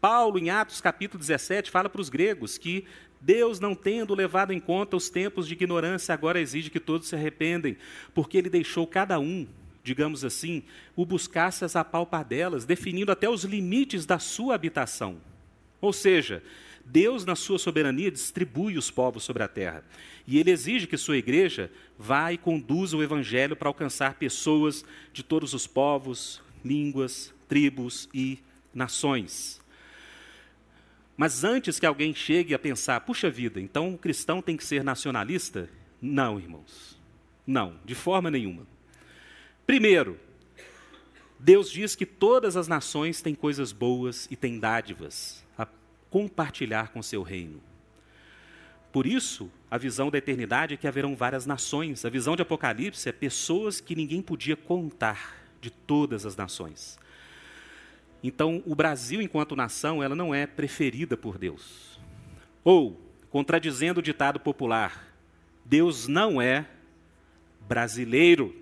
Paulo, em Atos capítulo 17, fala para os gregos que Deus, não tendo levado em conta os tempos de ignorância, agora exige que todos se arrependem, porque ele deixou cada um, digamos assim, o buscasse as apalpadelas, definindo até os limites da sua habitação. Ou seja, Deus, na sua soberania, distribui os povos sobre a terra. E ele exige que sua igreja vá e conduza o evangelho para alcançar pessoas de todos os povos, línguas, tribos e nações. Mas antes que alguém chegue a pensar, puxa vida, então o cristão tem que ser nacionalista? Não, irmãos. Não, de forma nenhuma. Primeiro, Deus diz que todas as nações têm coisas boas e têm dádivas compartilhar com seu reino. Por isso, a visão da eternidade é que haverão várias nações. A visão de Apocalipse é pessoas que ninguém podia contar de todas as nações. Então, o Brasil, enquanto nação, ela não é preferida por Deus. Ou, contradizendo o ditado popular, Deus não é brasileiro.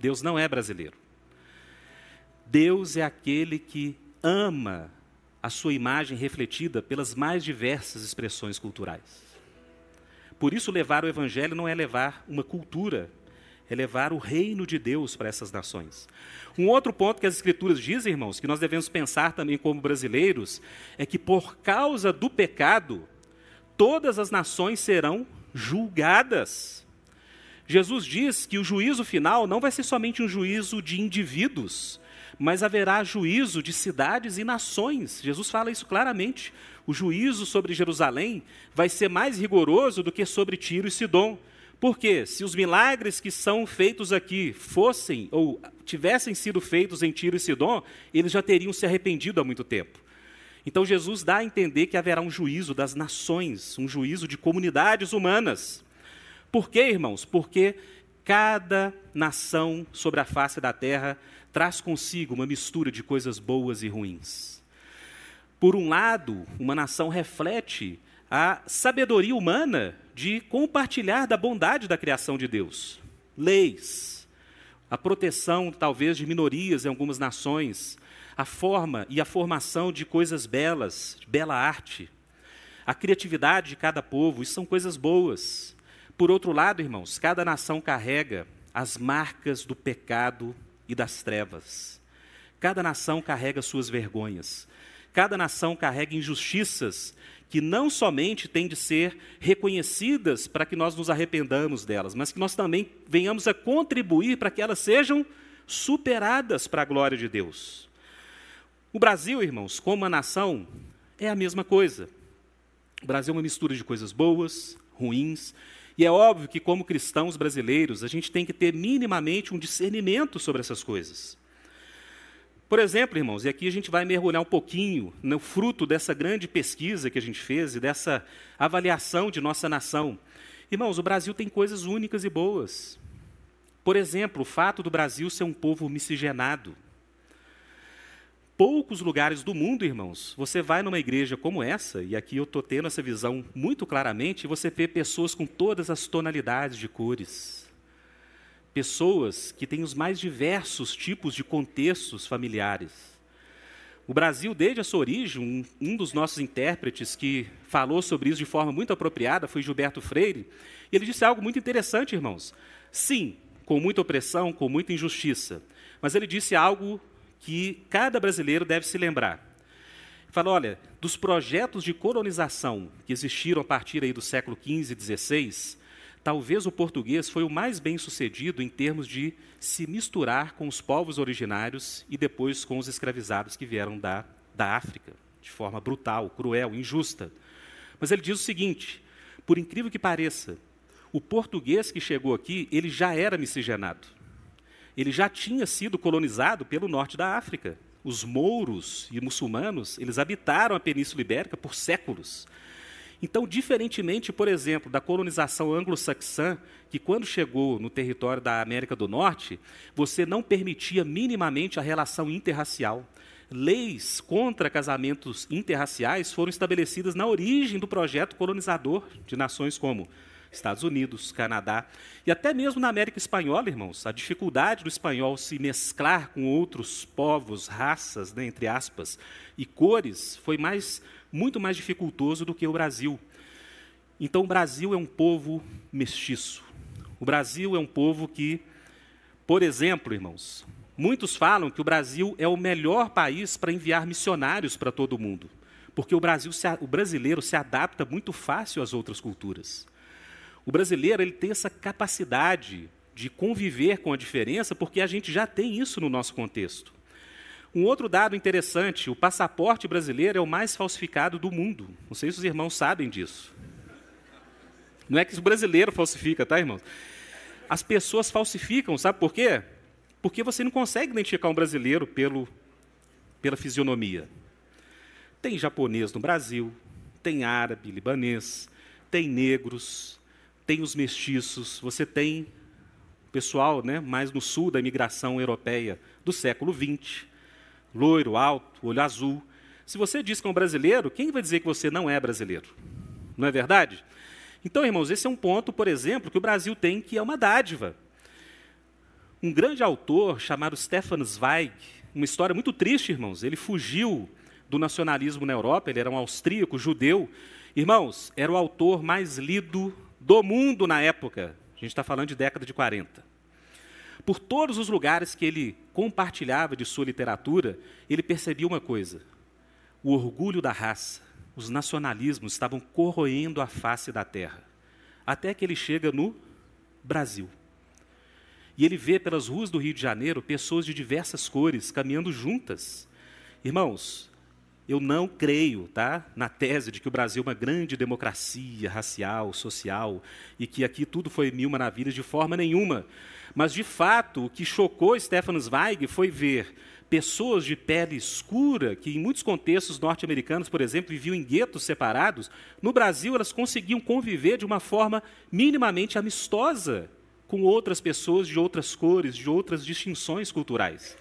Deus não é brasileiro. Deus é aquele que ama a sua imagem refletida pelas mais diversas expressões culturais. Por isso, levar o Evangelho não é levar uma cultura, é levar o reino de Deus para essas nações. Um outro ponto que as Escrituras dizem, irmãos, que nós devemos pensar também como brasileiros, é que por causa do pecado, todas as nações serão julgadas. Jesus diz que o juízo final não vai ser somente um juízo de indivíduos, mas haverá juízo de cidades e nações. Jesus fala isso claramente. O juízo sobre Jerusalém vai ser mais rigoroso do que sobre Tiro e Sidom. Porque se os milagres que são feitos aqui fossem ou tivessem sido feitos em Tiro e Sidom, eles já teriam se arrependido há muito tempo. Então Jesus dá a entender que haverá um juízo das nações, um juízo de comunidades humanas. Por quê, irmãos? Porque cada nação sobre a face da terra traz consigo uma mistura de coisas boas e ruins. Por um lado, uma nação reflete a sabedoria humana de compartilhar da bondade da criação de Deus. Leis, a proteção, talvez, de minorias em algumas nações, a forma e a formação de coisas belas, de bela arte, a criatividade de cada povo, isso são coisas boas. Por outro lado, irmãos, cada nação carrega as marcas do pecado e das trevas. Cada nação carrega suas vergonhas. Cada nação carrega injustiças que não somente têm de ser reconhecidas para que nós nos arrependamos delas, mas que nós também venhamos a contribuir para que elas sejam superadas para a glória de Deus. O Brasil, irmãos, como uma nação, é a mesma coisa. O Brasil é uma mistura de coisas boas, ruins, e é óbvio que, como cristãos brasileiros, a gente tem que ter minimamente um discernimento sobre essas coisas. Por exemplo, irmãos, e aqui a gente vai mergulhar um pouquinho no fruto dessa grande pesquisa que a gente fez e dessa avaliação de nossa nação. Irmãos, o Brasil tem coisas únicas e boas. Por exemplo, o fato do Brasil ser um povo miscigenado poucos lugares do mundo, irmãos, você vai numa igreja como essa, e aqui eu estou tendo essa visão muito claramente, você vê pessoas com todas as tonalidades de cores. Pessoas que têm os mais diversos tipos de contextos familiares. O Brasil, desde a sua origem, um, um dos nossos intérpretes que falou sobre isso de forma muito apropriada foi Gilberto Freire, e ele disse algo muito interessante, irmãos. Sim, com muita opressão, com muita injustiça. Mas ele disse algo que cada brasileiro deve se lembrar. Falou, olha, dos projetos de colonização que existiram a partir aí do século XV e XVI, talvez o português foi o mais bem sucedido em termos de se misturar com os povos originários e depois com os escravizados que vieram da, da África, de forma brutal, cruel, injusta. Mas ele diz o seguinte: por incrível que pareça, o português que chegou aqui, ele já era miscigenado. Ele já tinha sido colonizado pelo norte da África. Os mouros e muçulmanos, eles habitaram a Península Ibérica por séculos. Então, diferentemente, por exemplo, da colonização anglo-saxã, que quando chegou no território da América do Norte, você não permitia minimamente a relação interracial. Leis contra casamentos interraciais foram estabelecidas na origem do projeto colonizador de nações como Estados Unidos, Canadá e até mesmo na América Espanhola, irmãos. A dificuldade do espanhol se mesclar com outros povos, raças, né, entre aspas, e cores foi mais muito mais dificultoso do que o Brasil. Então, o Brasil é um povo mestiço. O Brasil é um povo que, por exemplo, irmãos, muitos falam que o Brasil é o melhor país para enviar missionários para todo o mundo, porque o, Brasil o brasileiro se adapta muito fácil às outras culturas. O brasileiro ele tem essa capacidade de conviver com a diferença, porque a gente já tem isso no nosso contexto. Um outro dado interessante: o passaporte brasileiro é o mais falsificado do mundo. Não sei se os irmãos sabem disso. Não é que o brasileiro falsifica, tá, irmãos? As pessoas falsificam, sabe por quê? Porque você não consegue identificar um brasileiro pelo, pela fisionomia. Tem japonês no Brasil, tem árabe, libanês, tem negros, tem os mestiços, você tem pessoal né, mais no sul da imigração europeia do século XX loiro, alto, olho azul. Se você diz que é um brasileiro, quem vai dizer que você não é brasileiro? Não é verdade? Então, irmãos, esse é um ponto, por exemplo, que o Brasil tem que é uma dádiva. Um grande autor chamado Stefan Zweig, uma história muito triste, irmãos, ele fugiu do nacionalismo na Europa, ele era um austríaco, judeu. Irmãos, era o autor mais lido do mundo na época. A gente está falando de década de 40. Por todos os lugares que ele compartilhava de sua literatura, ele percebia uma coisa: o orgulho da raça, os nacionalismos estavam corroendo a face da terra. Até que ele chega no Brasil. E ele vê pelas ruas do Rio de Janeiro pessoas de diversas cores caminhando juntas. Irmãos, eu não creio tá, na tese de que o Brasil é uma grande democracia racial, social, e que aqui tudo foi mil maravilhas de forma nenhuma. Mas, de fato, o que chocou Stefan Zweig foi ver pessoas de pele escura, que em muitos contextos norte-americanos, por exemplo, viviam em guetos separados, no Brasil elas conseguiam conviver de uma forma minimamente amistosa com outras pessoas de outras cores, de outras distinções culturais.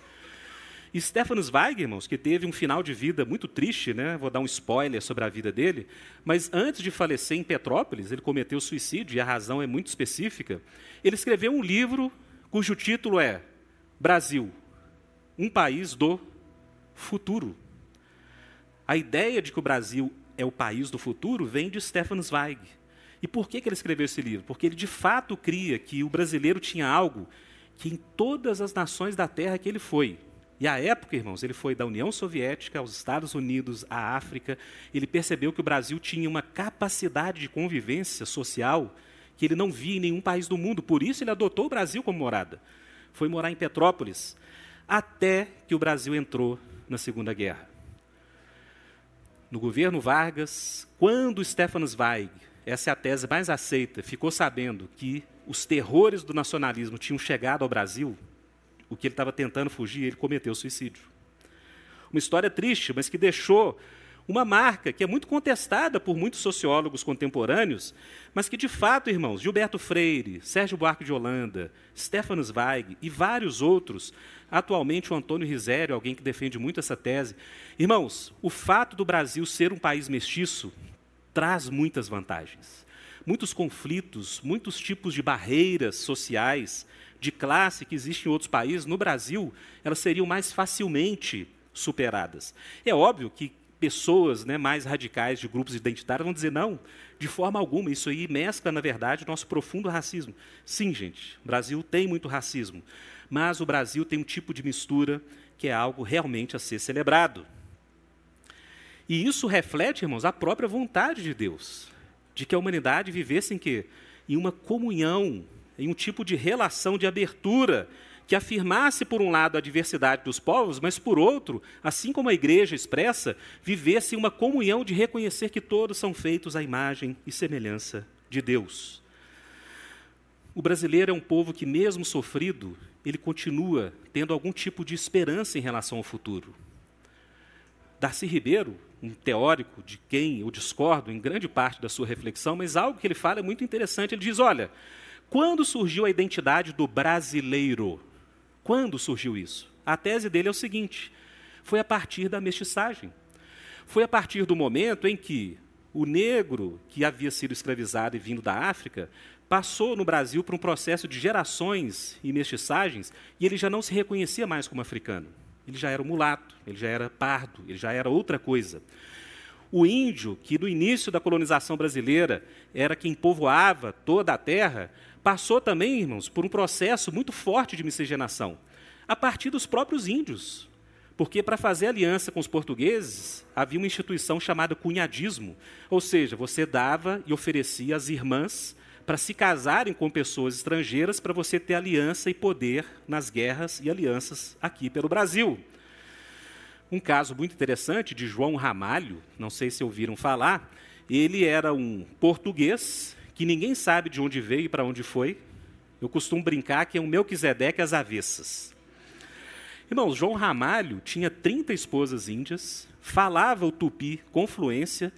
E Stefan Zweig, irmãos, que teve um final de vida muito triste, né? vou dar um spoiler sobre a vida dele, mas antes de falecer em Petrópolis, ele cometeu suicídio, e a razão é muito específica. Ele escreveu um livro cujo título é Brasil, um país do futuro. A ideia de que o Brasil é o país do futuro vem de Stefan Zweig. E por que, que ele escreveu esse livro? Porque ele de fato cria que o brasileiro tinha algo que em todas as nações da terra que ele foi, e à época, irmãos, ele foi da União Soviética aos Estados Unidos, à África. Ele percebeu que o Brasil tinha uma capacidade de convivência social que ele não via em nenhum país do mundo. Por isso, ele adotou o Brasil como morada. Foi morar em Petrópolis, até que o Brasil entrou na Segunda Guerra. No governo Vargas, quando Stefan Zweig, essa é a tese mais aceita, ficou sabendo que os terrores do nacionalismo tinham chegado ao Brasil, o que ele estava tentando fugir, ele cometeu suicídio. Uma história triste, mas que deixou uma marca que é muito contestada por muitos sociólogos contemporâneos, mas que, de fato, irmãos, Gilberto Freire, Sérgio Buarque de Holanda, Stefan Zweig e vários outros, atualmente o Antônio Risério, alguém que defende muito essa tese. Irmãos, o fato do Brasil ser um país mestiço traz muitas vantagens. Muitos conflitos, muitos tipos de barreiras sociais, de classe que existem em outros países, no Brasil, elas seriam mais facilmente superadas. É óbvio que pessoas né, mais radicais de grupos identitários vão dizer: não, de forma alguma, isso aí mescla, na verdade, o nosso profundo racismo. Sim, gente, o Brasil tem muito racismo, mas o Brasil tem um tipo de mistura que é algo realmente a ser celebrado. E isso reflete, irmãos, a própria vontade de Deus, de que a humanidade vivesse em quê? Em uma comunhão, em um tipo de relação de abertura que afirmasse, por um lado, a diversidade dos povos, mas, por outro, assim como a igreja expressa, vivesse uma comunhão de reconhecer que todos são feitos à imagem e semelhança de Deus. O brasileiro é um povo que, mesmo sofrido, ele continua tendo algum tipo de esperança em relação ao futuro. Darcy Ribeiro, um teórico de quem eu discordo em grande parte da sua reflexão, mas algo que ele fala é muito interessante. Ele diz: olha, quando surgiu a identidade do brasileiro? Quando surgiu isso? A tese dele é o seguinte: foi a partir da mestiçagem. Foi a partir do momento em que o negro que havia sido escravizado e vindo da África passou no Brasil por um processo de gerações e mestiçagens e ele já não se reconhecia mais como africano. Ele já era mulato, ele já era pardo, ele já era outra coisa. O índio, que no início da colonização brasileira era quem povoava toda a terra, passou também, irmãos, por um processo muito forte de miscigenação, a partir dos próprios índios. Porque para fazer aliança com os portugueses, havia uma instituição chamada cunhadismo, ou seja, você dava e oferecia às irmãs para se casarem com pessoas estrangeiras para você ter aliança e poder nas guerras e alianças aqui pelo Brasil. Um caso muito interessante de João Ramalho, não sei se ouviram falar, ele era um português que ninguém sabe de onde veio e para onde foi. Eu costumo brincar que é um Melquisedeque às avessas. Irmãos, João Ramalho tinha 30 esposas índias, falava o tupi com fluência,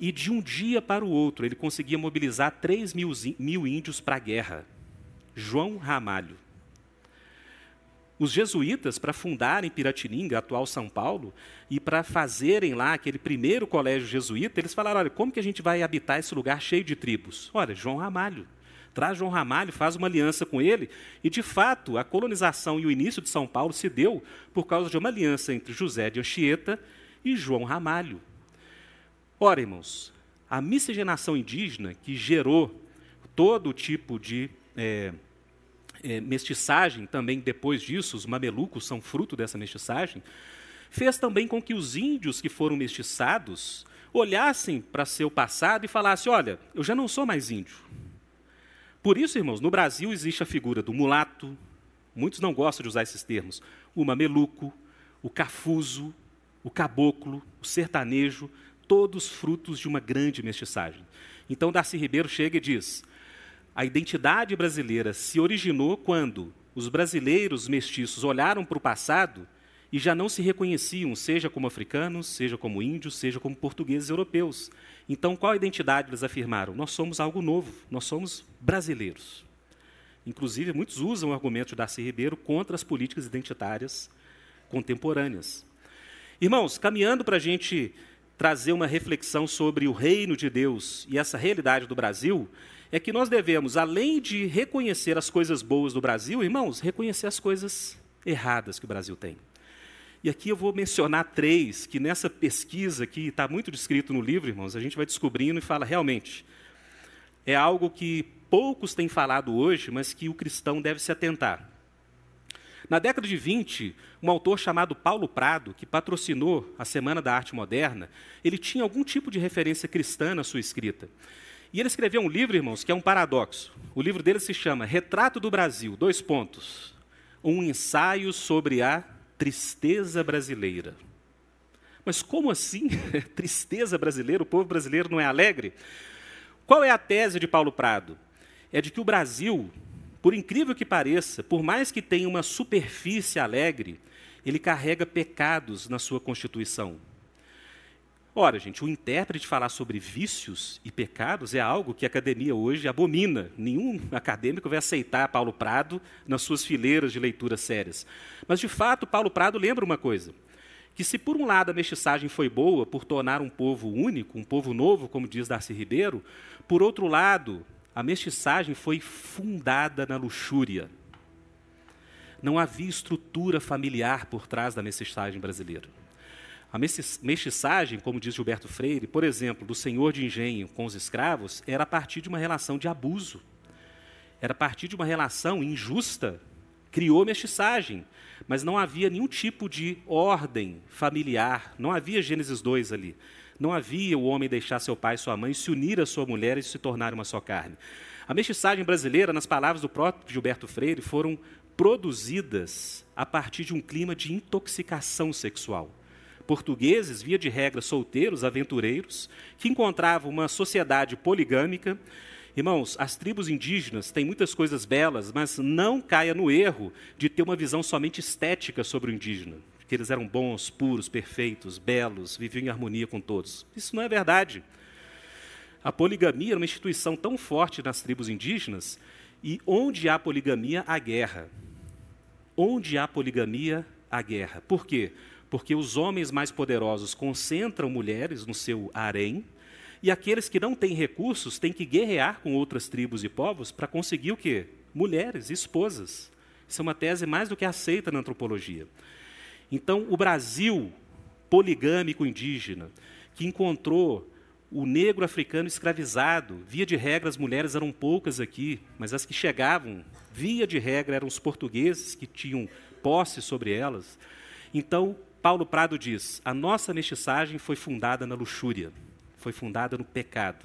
e de um dia para o outro ele conseguia mobilizar 3 mil, mil índios para a guerra. João Ramalho. Os jesuítas, para fundarem Piratininga, atual São Paulo, e para fazerem lá aquele primeiro colégio jesuíta, eles falaram: olha, como que a gente vai habitar esse lugar cheio de tribos? Olha, João Ramalho. Traz João Ramalho, faz uma aliança com ele, e de fato a colonização e o início de São Paulo se deu por causa de uma aliança entre José de Anchieta e João Ramalho. Ora, irmãos, a miscigenação indígena que gerou todo tipo de é, é, mestiçagem também depois disso, os mamelucos são fruto dessa mestiçagem, fez também com que os índios que foram mestiçados olhassem para seu passado e falassem: olha, eu já não sou mais índio. Por isso, irmãos, no Brasil existe a figura do mulato, muitos não gostam de usar esses termos, o mameluco, o cafuso, o caboclo, o sertanejo, todos frutos de uma grande mestiçagem. Então, Darcy Ribeiro chega e diz: a identidade brasileira se originou quando os brasileiros mestiços olharam para o passado e já não se reconheciam, seja como africanos, seja como índios, seja como portugueses europeus. Então, qual identidade eles afirmaram? Nós somos algo novo, nós somos brasileiros. Inclusive, muitos usam o argumento de Darcy Ribeiro contra as políticas identitárias contemporâneas. Irmãos, caminhando para a gente trazer uma reflexão sobre o reino de Deus e essa realidade do Brasil, é que nós devemos, além de reconhecer as coisas boas do Brasil, irmãos, reconhecer as coisas erradas que o Brasil tem. E aqui eu vou mencionar três que nessa pesquisa que está muito descrito no livro, irmãos, a gente vai descobrindo e fala realmente é algo que poucos têm falado hoje, mas que o cristão deve se atentar. Na década de 20, um autor chamado Paulo Prado, que patrocinou a Semana da Arte Moderna, ele tinha algum tipo de referência cristã na sua escrita. E ele escreveu um livro, irmãos, que é um paradoxo. O livro dele se chama Retrato do Brasil, dois pontos. Um ensaio sobre a tristeza brasileira. Mas como assim? tristeza brasileira? O povo brasileiro não é alegre? Qual é a tese de Paulo Prado? É de que o Brasil, por incrível que pareça, por mais que tenha uma superfície alegre, ele carrega pecados na sua constituição. Ora, gente, o intérprete falar sobre vícios e pecados é algo que a academia hoje abomina. Nenhum acadêmico vai aceitar Paulo Prado nas suas fileiras de leituras sérias. Mas, de fato, Paulo Prado lembra uma coisa: que se por um lado a mestiçagem foi boa por tornar um povo único, um povo novo, como diz Darcy Ribeiro, por outro lado, a mestiçagem foi fundada na luxúria. Não havia estrutura familiar por trás da mestiçagem brasileira. A mestiçagem, como diz Gilberto Freire, por exemplo, do senhor de engenho com os escravos, era a partir de uma relação de abuso. Era a partir de uma relação injusta. Criou mestiçagem, mas não havia nenhum tipo de ordem familiar, não havia Gênesis 2 ali. Não havia o homem deixar seu pai e sua mãe, se unir à sua mulher e se tornar uma só carne. A mestiçagem brasileira, nas palavras do próprio Gilberto Freire, foram produzidas a partir de um clima de intoxicação sexual. Portugueses, via de regra solteiros, aventureiros, que encontravam uma sociedade poligâmica. Irmãos, as tribos indígenas têm muitas coisas belas, mas não caia no erro de ter uma visão somente estética sobre o indígena, que eles eram bons, puros, perfeitos, belos, viviam em harmonia com todos. Isso não é verdade. A poligamia era uma instituição tão forte nas tribos indígenas, e onde há poligamia, há guerra. Onde há poligamia, há guerra. Por quê? Porque os homens mais poderosos concentram mulheres no seu harém, e aqueles que não têm recursos têm que guerrear com outras tribos e povos para conseguir o quê? Mulheres, esposas. Isso é uma tese mais do que aceita na antropologia. Então, o Brasil poligâmico indígena, que encontrou o negro africano escravizado. Via de regra, as mulheres eram poucas aqui, mas as que chegavam, via de regra, eram os portugueses que tinham posse sobre elas. Então, Paulo Prado diz: a nossa mestiçagem foi fundada na luxúria, foi fundada no pecado.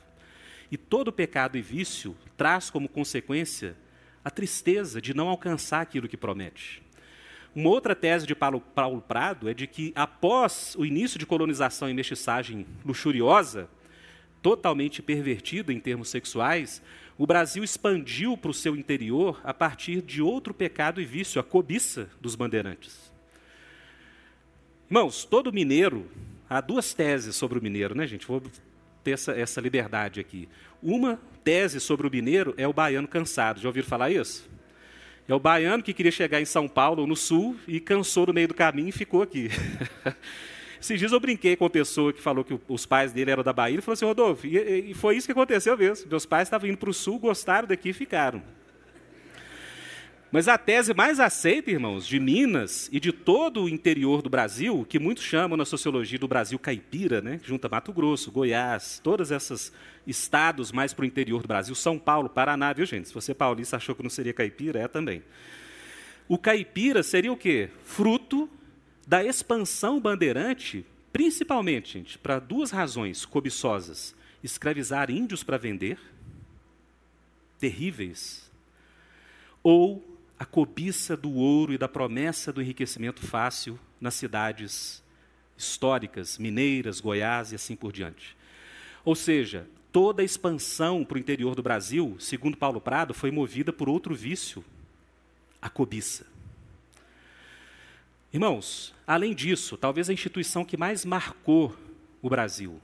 E todo pecado e vício traz como consequência a tristeza de não alcançar aquilo que promete. Uma outra tese de Paulo, Paulo Prado é de que, após o início de colonização e mestiçagem luxuriosa, totalmente pervertida em termos sexuais, o Brasil expandiu para o seu interior a partir de outro pecado e vício, a cobiça dos bandeirantes. Irmãos, todo mineiro, há duas teses sobre o mineiro, né, gente? Vou ter essa, essa liberdade aqui. Uma tese sobre o mineiro é o baiano cansado. Já ouviram falar isso? É o baiano que queria chegar em São Paulo, no sul, e cansou no meio do caminho e ficou aqui. Esses dias eu brinquei com uma pessoa que falou que os pais dele eram da Bahia. Ele falou assim: Rodolfo, e, e foi isso que aconteceu mesmo. Meus pais estavam indo para o sul, gostaram daqui e ficaram. Mas a tese mais aceita, irmãos, de Minas e de todo o interior do Brasil, que muitos chamam na sociologia do Brasil caipira, né, junta Mato Grosso, Goiás, todos esses estados mais para o interior do Brasil, São Paulo, Paraná, viu gente? Se você paulista achou que não seria caipira, é também. O caipira seria o quê? Fruto da expansão bandeirante, principalmente, gente, para duas razões cobiçosas: escravizar índios para vender, terríveis, ou a cobiça do ouro e da promessa do enriquecimento fácil nas cidades históricas, mineiras, Goiás e assim por diante. Ou seja, toda a expansão para o interior do Brasil, segundo Paulo Prado, foi movida por outro vício, a cobiça. Irmãos, além disso, talvez a instituição que mais marcou o Brasil,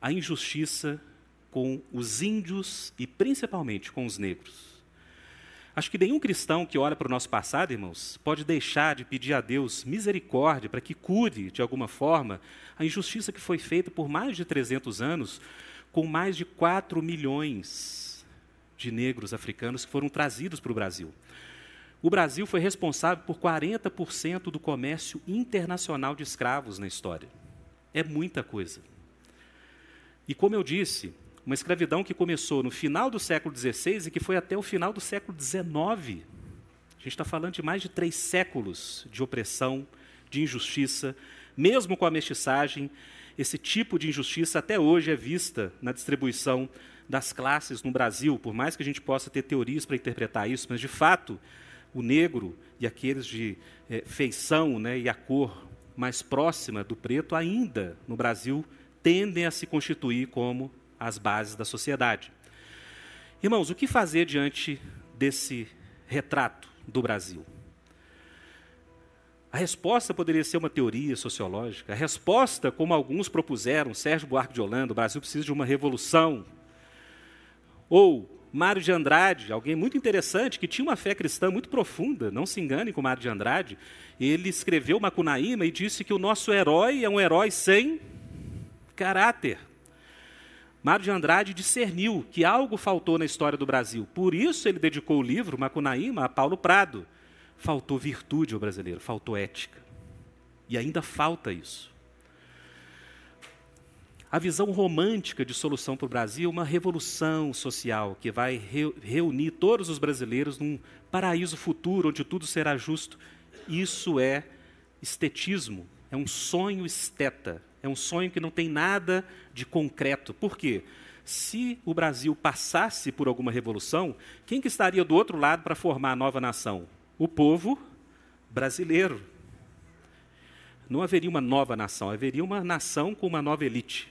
a injustiça com os índios e principalmente com os negros. Acho que nenhum cristão que olha para o nosso passado, irmãos, pode deixar de pedir a Deus misericórdia para que cure, de alguma forma, a injustiça que foi feita por mais de 300 anos com mais de 4 milhões de negros africanos que foram trazidos para o Brasil. O Brasil foi responsável por 40% do comércio internacional de escravos na história. É muita coisa. E como eu disse, uma escravidão que começou no final do século XVI e que foi até o final do século XIX. A gente está falando de mais de três séculos de opressão, de injustiça, mesmo com a mestiçagem. Esse tipo de injustiça até hoje é vista na distribuição das classes no Brasil, por mais que a gente possa ter teorias para interpretar isso, mas de fato o negro e aqueles de é, feição né, e a cor mais próxima do preto, ainda no Brasil, tendem a se constituir como as bases da sociedade. Irmãos, o que fazer diante desse retrato do Brasil? A resposta poderia ser uma teoria sociológica. A resposta, como alguns propuseram, Sérgio Buarque de Holanda, o Brasil precisa de uma revolução. Ou Mário de Andrade, alguém muito interessante, que tinha uma fé cristã muito profunda, não se engane com Mário de Andrade, ele escreveu Macunaíma e disse que o nosso herói é um herói sem caráter. Mário de Andrade discerniu que algo faltou na história do Brasil, por isso ele dedicou o livro Macunaíma a Paulo Prado. Faltou virtude ao brasileiro, faltou ética. E ainda falta isso. a visão romântica de solução para o Brasil é uma revolução social que vai reunir todos os brasileiros num paraíso futuro onde tudo será justo. Isso é estetismo, é um sonho esteta, é um sonho que não tem nada de concreto. Por quê? Se o Brasil passasse por alguma revolução, quem que estaria do outro lado para formar a nova nação? O povo brasileiro. Não haveria uma nova nação, haveria uma nação com uma nova elite.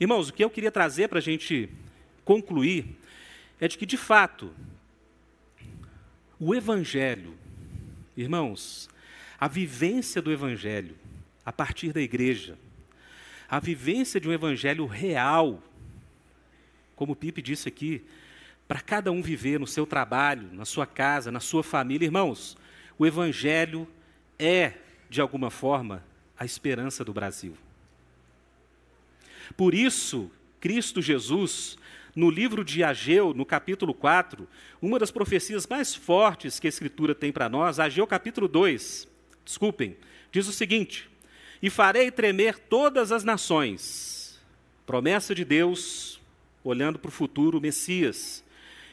Irmãos, o que eu queria trazer para a gente concluir é de que, de fato, o Evangelho, irmãos, a vivência do Evangelho a partir da igreja, a vivência de um Evangelho real, como o Pipe disse aqui, para cada um viver no seu trabalho, na sua casa, na sua família. Irmãos, o Evangelho é, de alguma forma, a esperança do Brasil. Por isso, Cristo Jesus, no livro de Ageu, no capítulo 4, uma das profecias mais fortes que a Escritura tem para nós, Ageu capítulo 2, desculpem, diz o seguinte: E farei tremer todas as nações. Promessa de Deus, olhando para o futuro, Messias.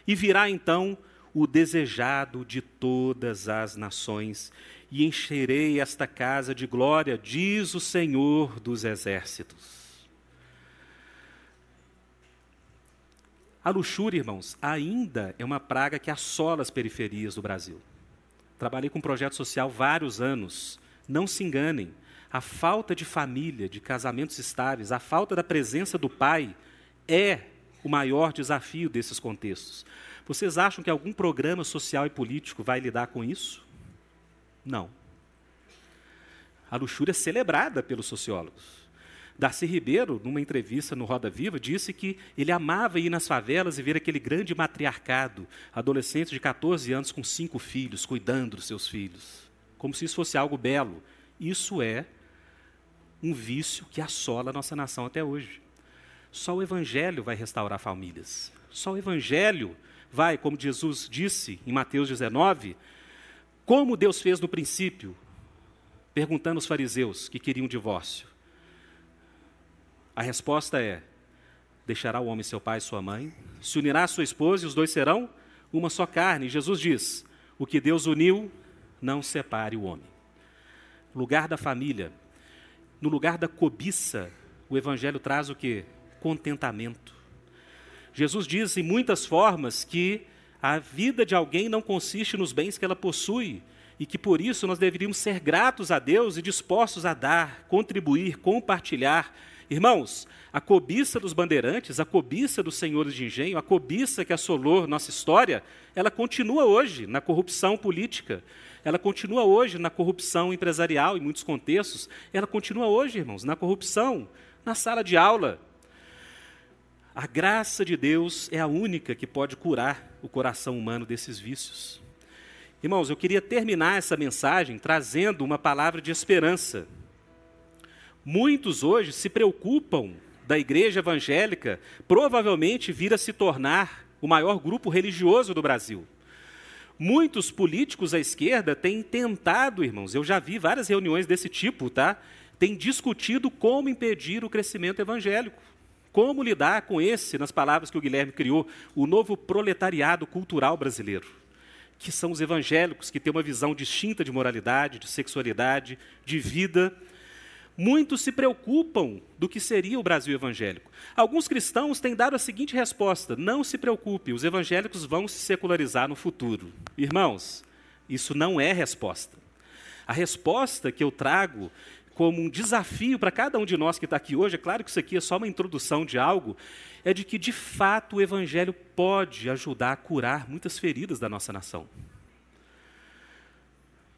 E virá então o desejado de todas as nações, e encherei esta casa de glória, diz o Senhor dos exércitos. A luxúria, irmãos, ainda é uma praga que assola as periferias do Brasil. Trabalhei com um projeto social vários anos. Não se enganem, a falta de família, de casamentos estáveis, a falta da presença do pai é o maior desafio desses contextos. Vocês acham que algum programa social e político vai lidar com isso? Não. A luxúria é celebrada pelos sociólogos. Darcy Ribeiro, numa entrevista no Roda Viva, disse que ele amava ir nas favelas e ver aquele grande matriarcado, adolescentes de 14 anos com cinco filhos, cuidando dos seus filhos, como se isso fosse algo belo. Isso é um vício que assola a nossa nação até hoje. Só o Evangelho vai restaurar famílias. Só o Evangelho vai, como Jesus disse em Mateus 19, como Deus fez no princípio, perguntando aos fariseus que queriam divórcio. A resposta é: deixará o homem seu pai e sua mãe, se unirá a sua esposa e os dois serão uma só carne. Jesus diz: o que Deus uniu, não separe o homem. lugar da família, no lugar da cobiça, o Evangelho traz o que? Contentamento. Jesus diz em muitas formas que a vida de alguém não consiste nos bens que ela possui, e que por isso nós deveríamos ser gratos a Deus e dispostos a dar, contribuir, compartilhar Irmãos, a cobiça dos bandeirantes, a cobiça dos senhores de engenho, a cobiça que assolou nossa história, ela continua hoje na corrupção política, ela continua hoje na corrupção empresarial em muitos contextos, ela continua hoje, irmãos, na corrupção, na sala de aula. A graça de Deus é a única que pode curar o coração humano desses vícios. Irmãos, eu queria terminar essa mensagem trazendo uma palavra de esperança. Muitos hoje se preocupam da igreja evangélica provavelmente vir a se tornar o maior grupo religioso do Brasil. Muitos políticos à esquerda têm tentado, irmãos, eu já vi várias reuniões desse tipo, tá? Têm discutido como impedir o crescimento evangélico. Como lidar com esse, nas palavras que o Guilherme criou, o novo proletariado cultural brasileiro, que são os evangélicos que têm uma visão distinta de moralidade, de sexualidade, de vida, muitos se preocupam do que seria o Brasil evangélico. Alguns cristãos têm dado a seguinte resposta: não se preocupe, os evangélicos vão se secularizar no futuro. Irmãos, isso não é resposta. A resposta que eu trago como um desafio para cada um de nós que está aqui hoje, é claro que isso aqui é só uma introdução de algo, é de que de fato o evangelho pode ajudar a curar muitas feridas da nossa nação.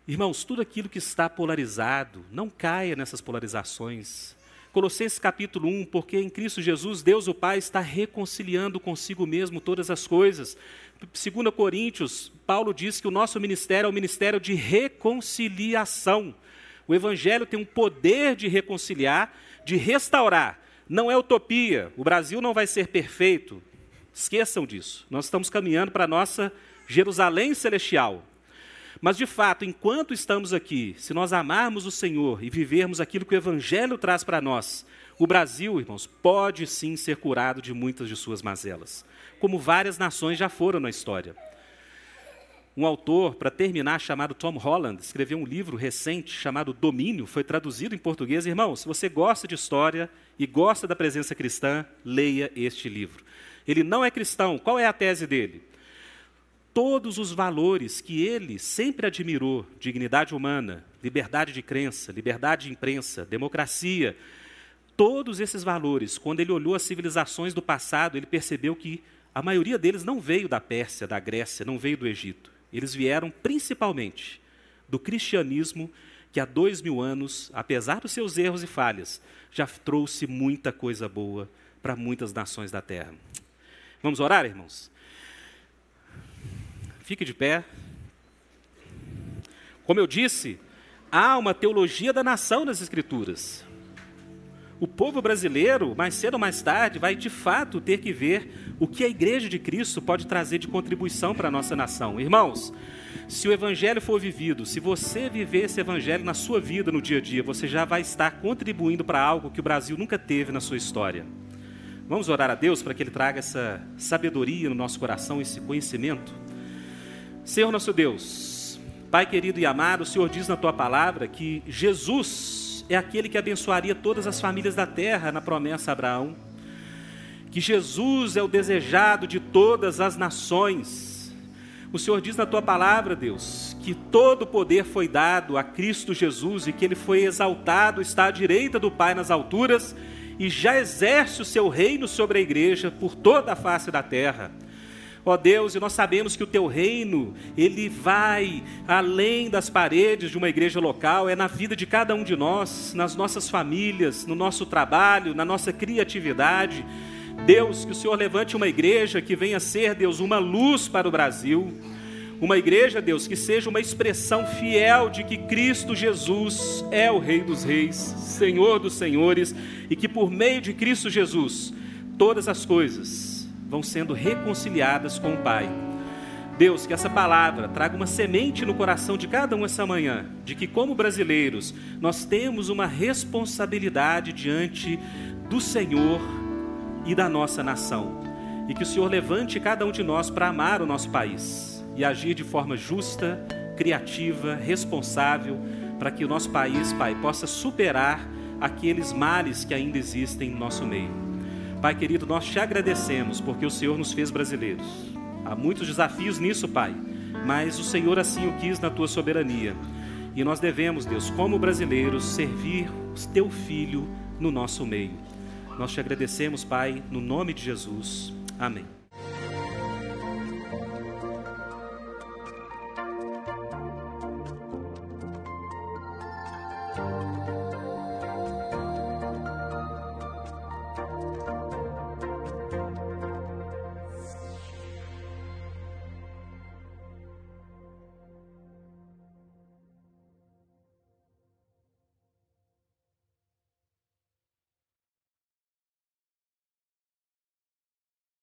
Irmãos, tudo aquilo que está polarizado, não caia nessas polarizações. Colossenses capítulo 1, porque em Cristo Jesus, Deus o Pai está reconciliando consigo mesmo todas as coisas. 2 Coríntios, Paulo diz que o nosso ministério é o ministério de reconciliação. O Evangelho tem um poder de reconciliar, de restaurar. Não é utopia. O Brasil não vai ser perfeito. Esqueçam disso. Nós estamos caminhando para a nossa Jerusalém celestial. Mas, de fato, enquanto estamos aqui, se nós amarmos o Senhor e vivermos aquilo que o Evangelho traz para nós, O Brasil, irmãos, pode sim ser curado de muitas de suas mazelas, como várias nações já foram na história. Um autor, para terminar, chamado Tom Holland, escreveu um livro recente chamado Domínio, foi traduzido em português. Irmão, se você gosta de história e gosta da presença cristã, leia este livro. Ele não é cristão, qual é a tese dele? Todos os valores que ele sempre admirou dignidade humana, liberdade de crença, liberdade de imprensa, democracia todos esses valores, quando ele olhou as civilizações do passado, ele percebeu que a maioria deles não veio da Pérsia, da Grécia, não veio do Egito. Eles vieram principalmente do cristianismo, que há dois mil anos, apesar dos seus erros e falhas, já trouxe muita coisa boa para muitas nações da terra. Vamos orar, irmãos? Fique de pé. Como eu disse, há uma teologia da nação nas Escrituras o povo brasileiro, mais cedo ou mais tarde, vai de fato ter que ver o que a igreja de Cristo pode trazer de contribuição para a nossa nação. Irmãos, se o evangelho for vivido, se você viver esse evangelho na sua vida, no dia a dia, você já vai estar contribuindo para algo que o Brasil nunca teve na sua história. Vamos orar a Deus para que Ele traga essa sabedoria no nosso coração, esse conhecimento. Senhor nosso Deus, Pai querido e amado, o Senhor diz na tua palavra que Jesus é aquele que abençoaria todas as famílias da terra na promessa a Abraão. Que Jesus é o desejado de todas as nações. O Senhor diz na tua palavra, Deus, que todo o poder foi dado a Cristo Jesus e que ele foi exaltado, está à direita do Pai nas alturas e já exerce o seu reino sobre a igreja por toda a face da terra. Ó Deus, e nós sabemos que o teu reino, ele vai além das paredes de uma igreja local, é na vida de cada um de nós, nas nossas famílias, no nosso trabalho, na nossa criatividade. Deus, que o Senhor levante uma igreja que venha ser, Deus, uma luz para o Brasil. Uma igreja, Deus, que seja uma expressão fiel de que Cristo Jesus é o Rei dos Reis, Senhor dos Senhores, e que por meio de Cristo Jesus, todas as coisas vão sendo reconciliadas com o Pai. Deus, que essa palavra traga uma semente no coração de cada um essa manhã, de que, como brasileiros, nós temos uma responsabilidade diante do Senhor e da nossa nação. E que o Senhor levante cada um de nós para amar o nosso país e agir de forma justa, criativa, responsável, para que o nosso país, Pai, possa superar aqueles males que ainda existem no nosso meio. Pai querido, nós te agradecemos porque o Senhor nos fez brasileiros. Há muitos desafios nisso, Pai, mas o Senhor assim o quis na tua soberania. E nós devemos, Deus, como brasileiros, servir o teu filho no nosso meio. Nós te agradecemos, Pai, no nome de Jesus. Amém.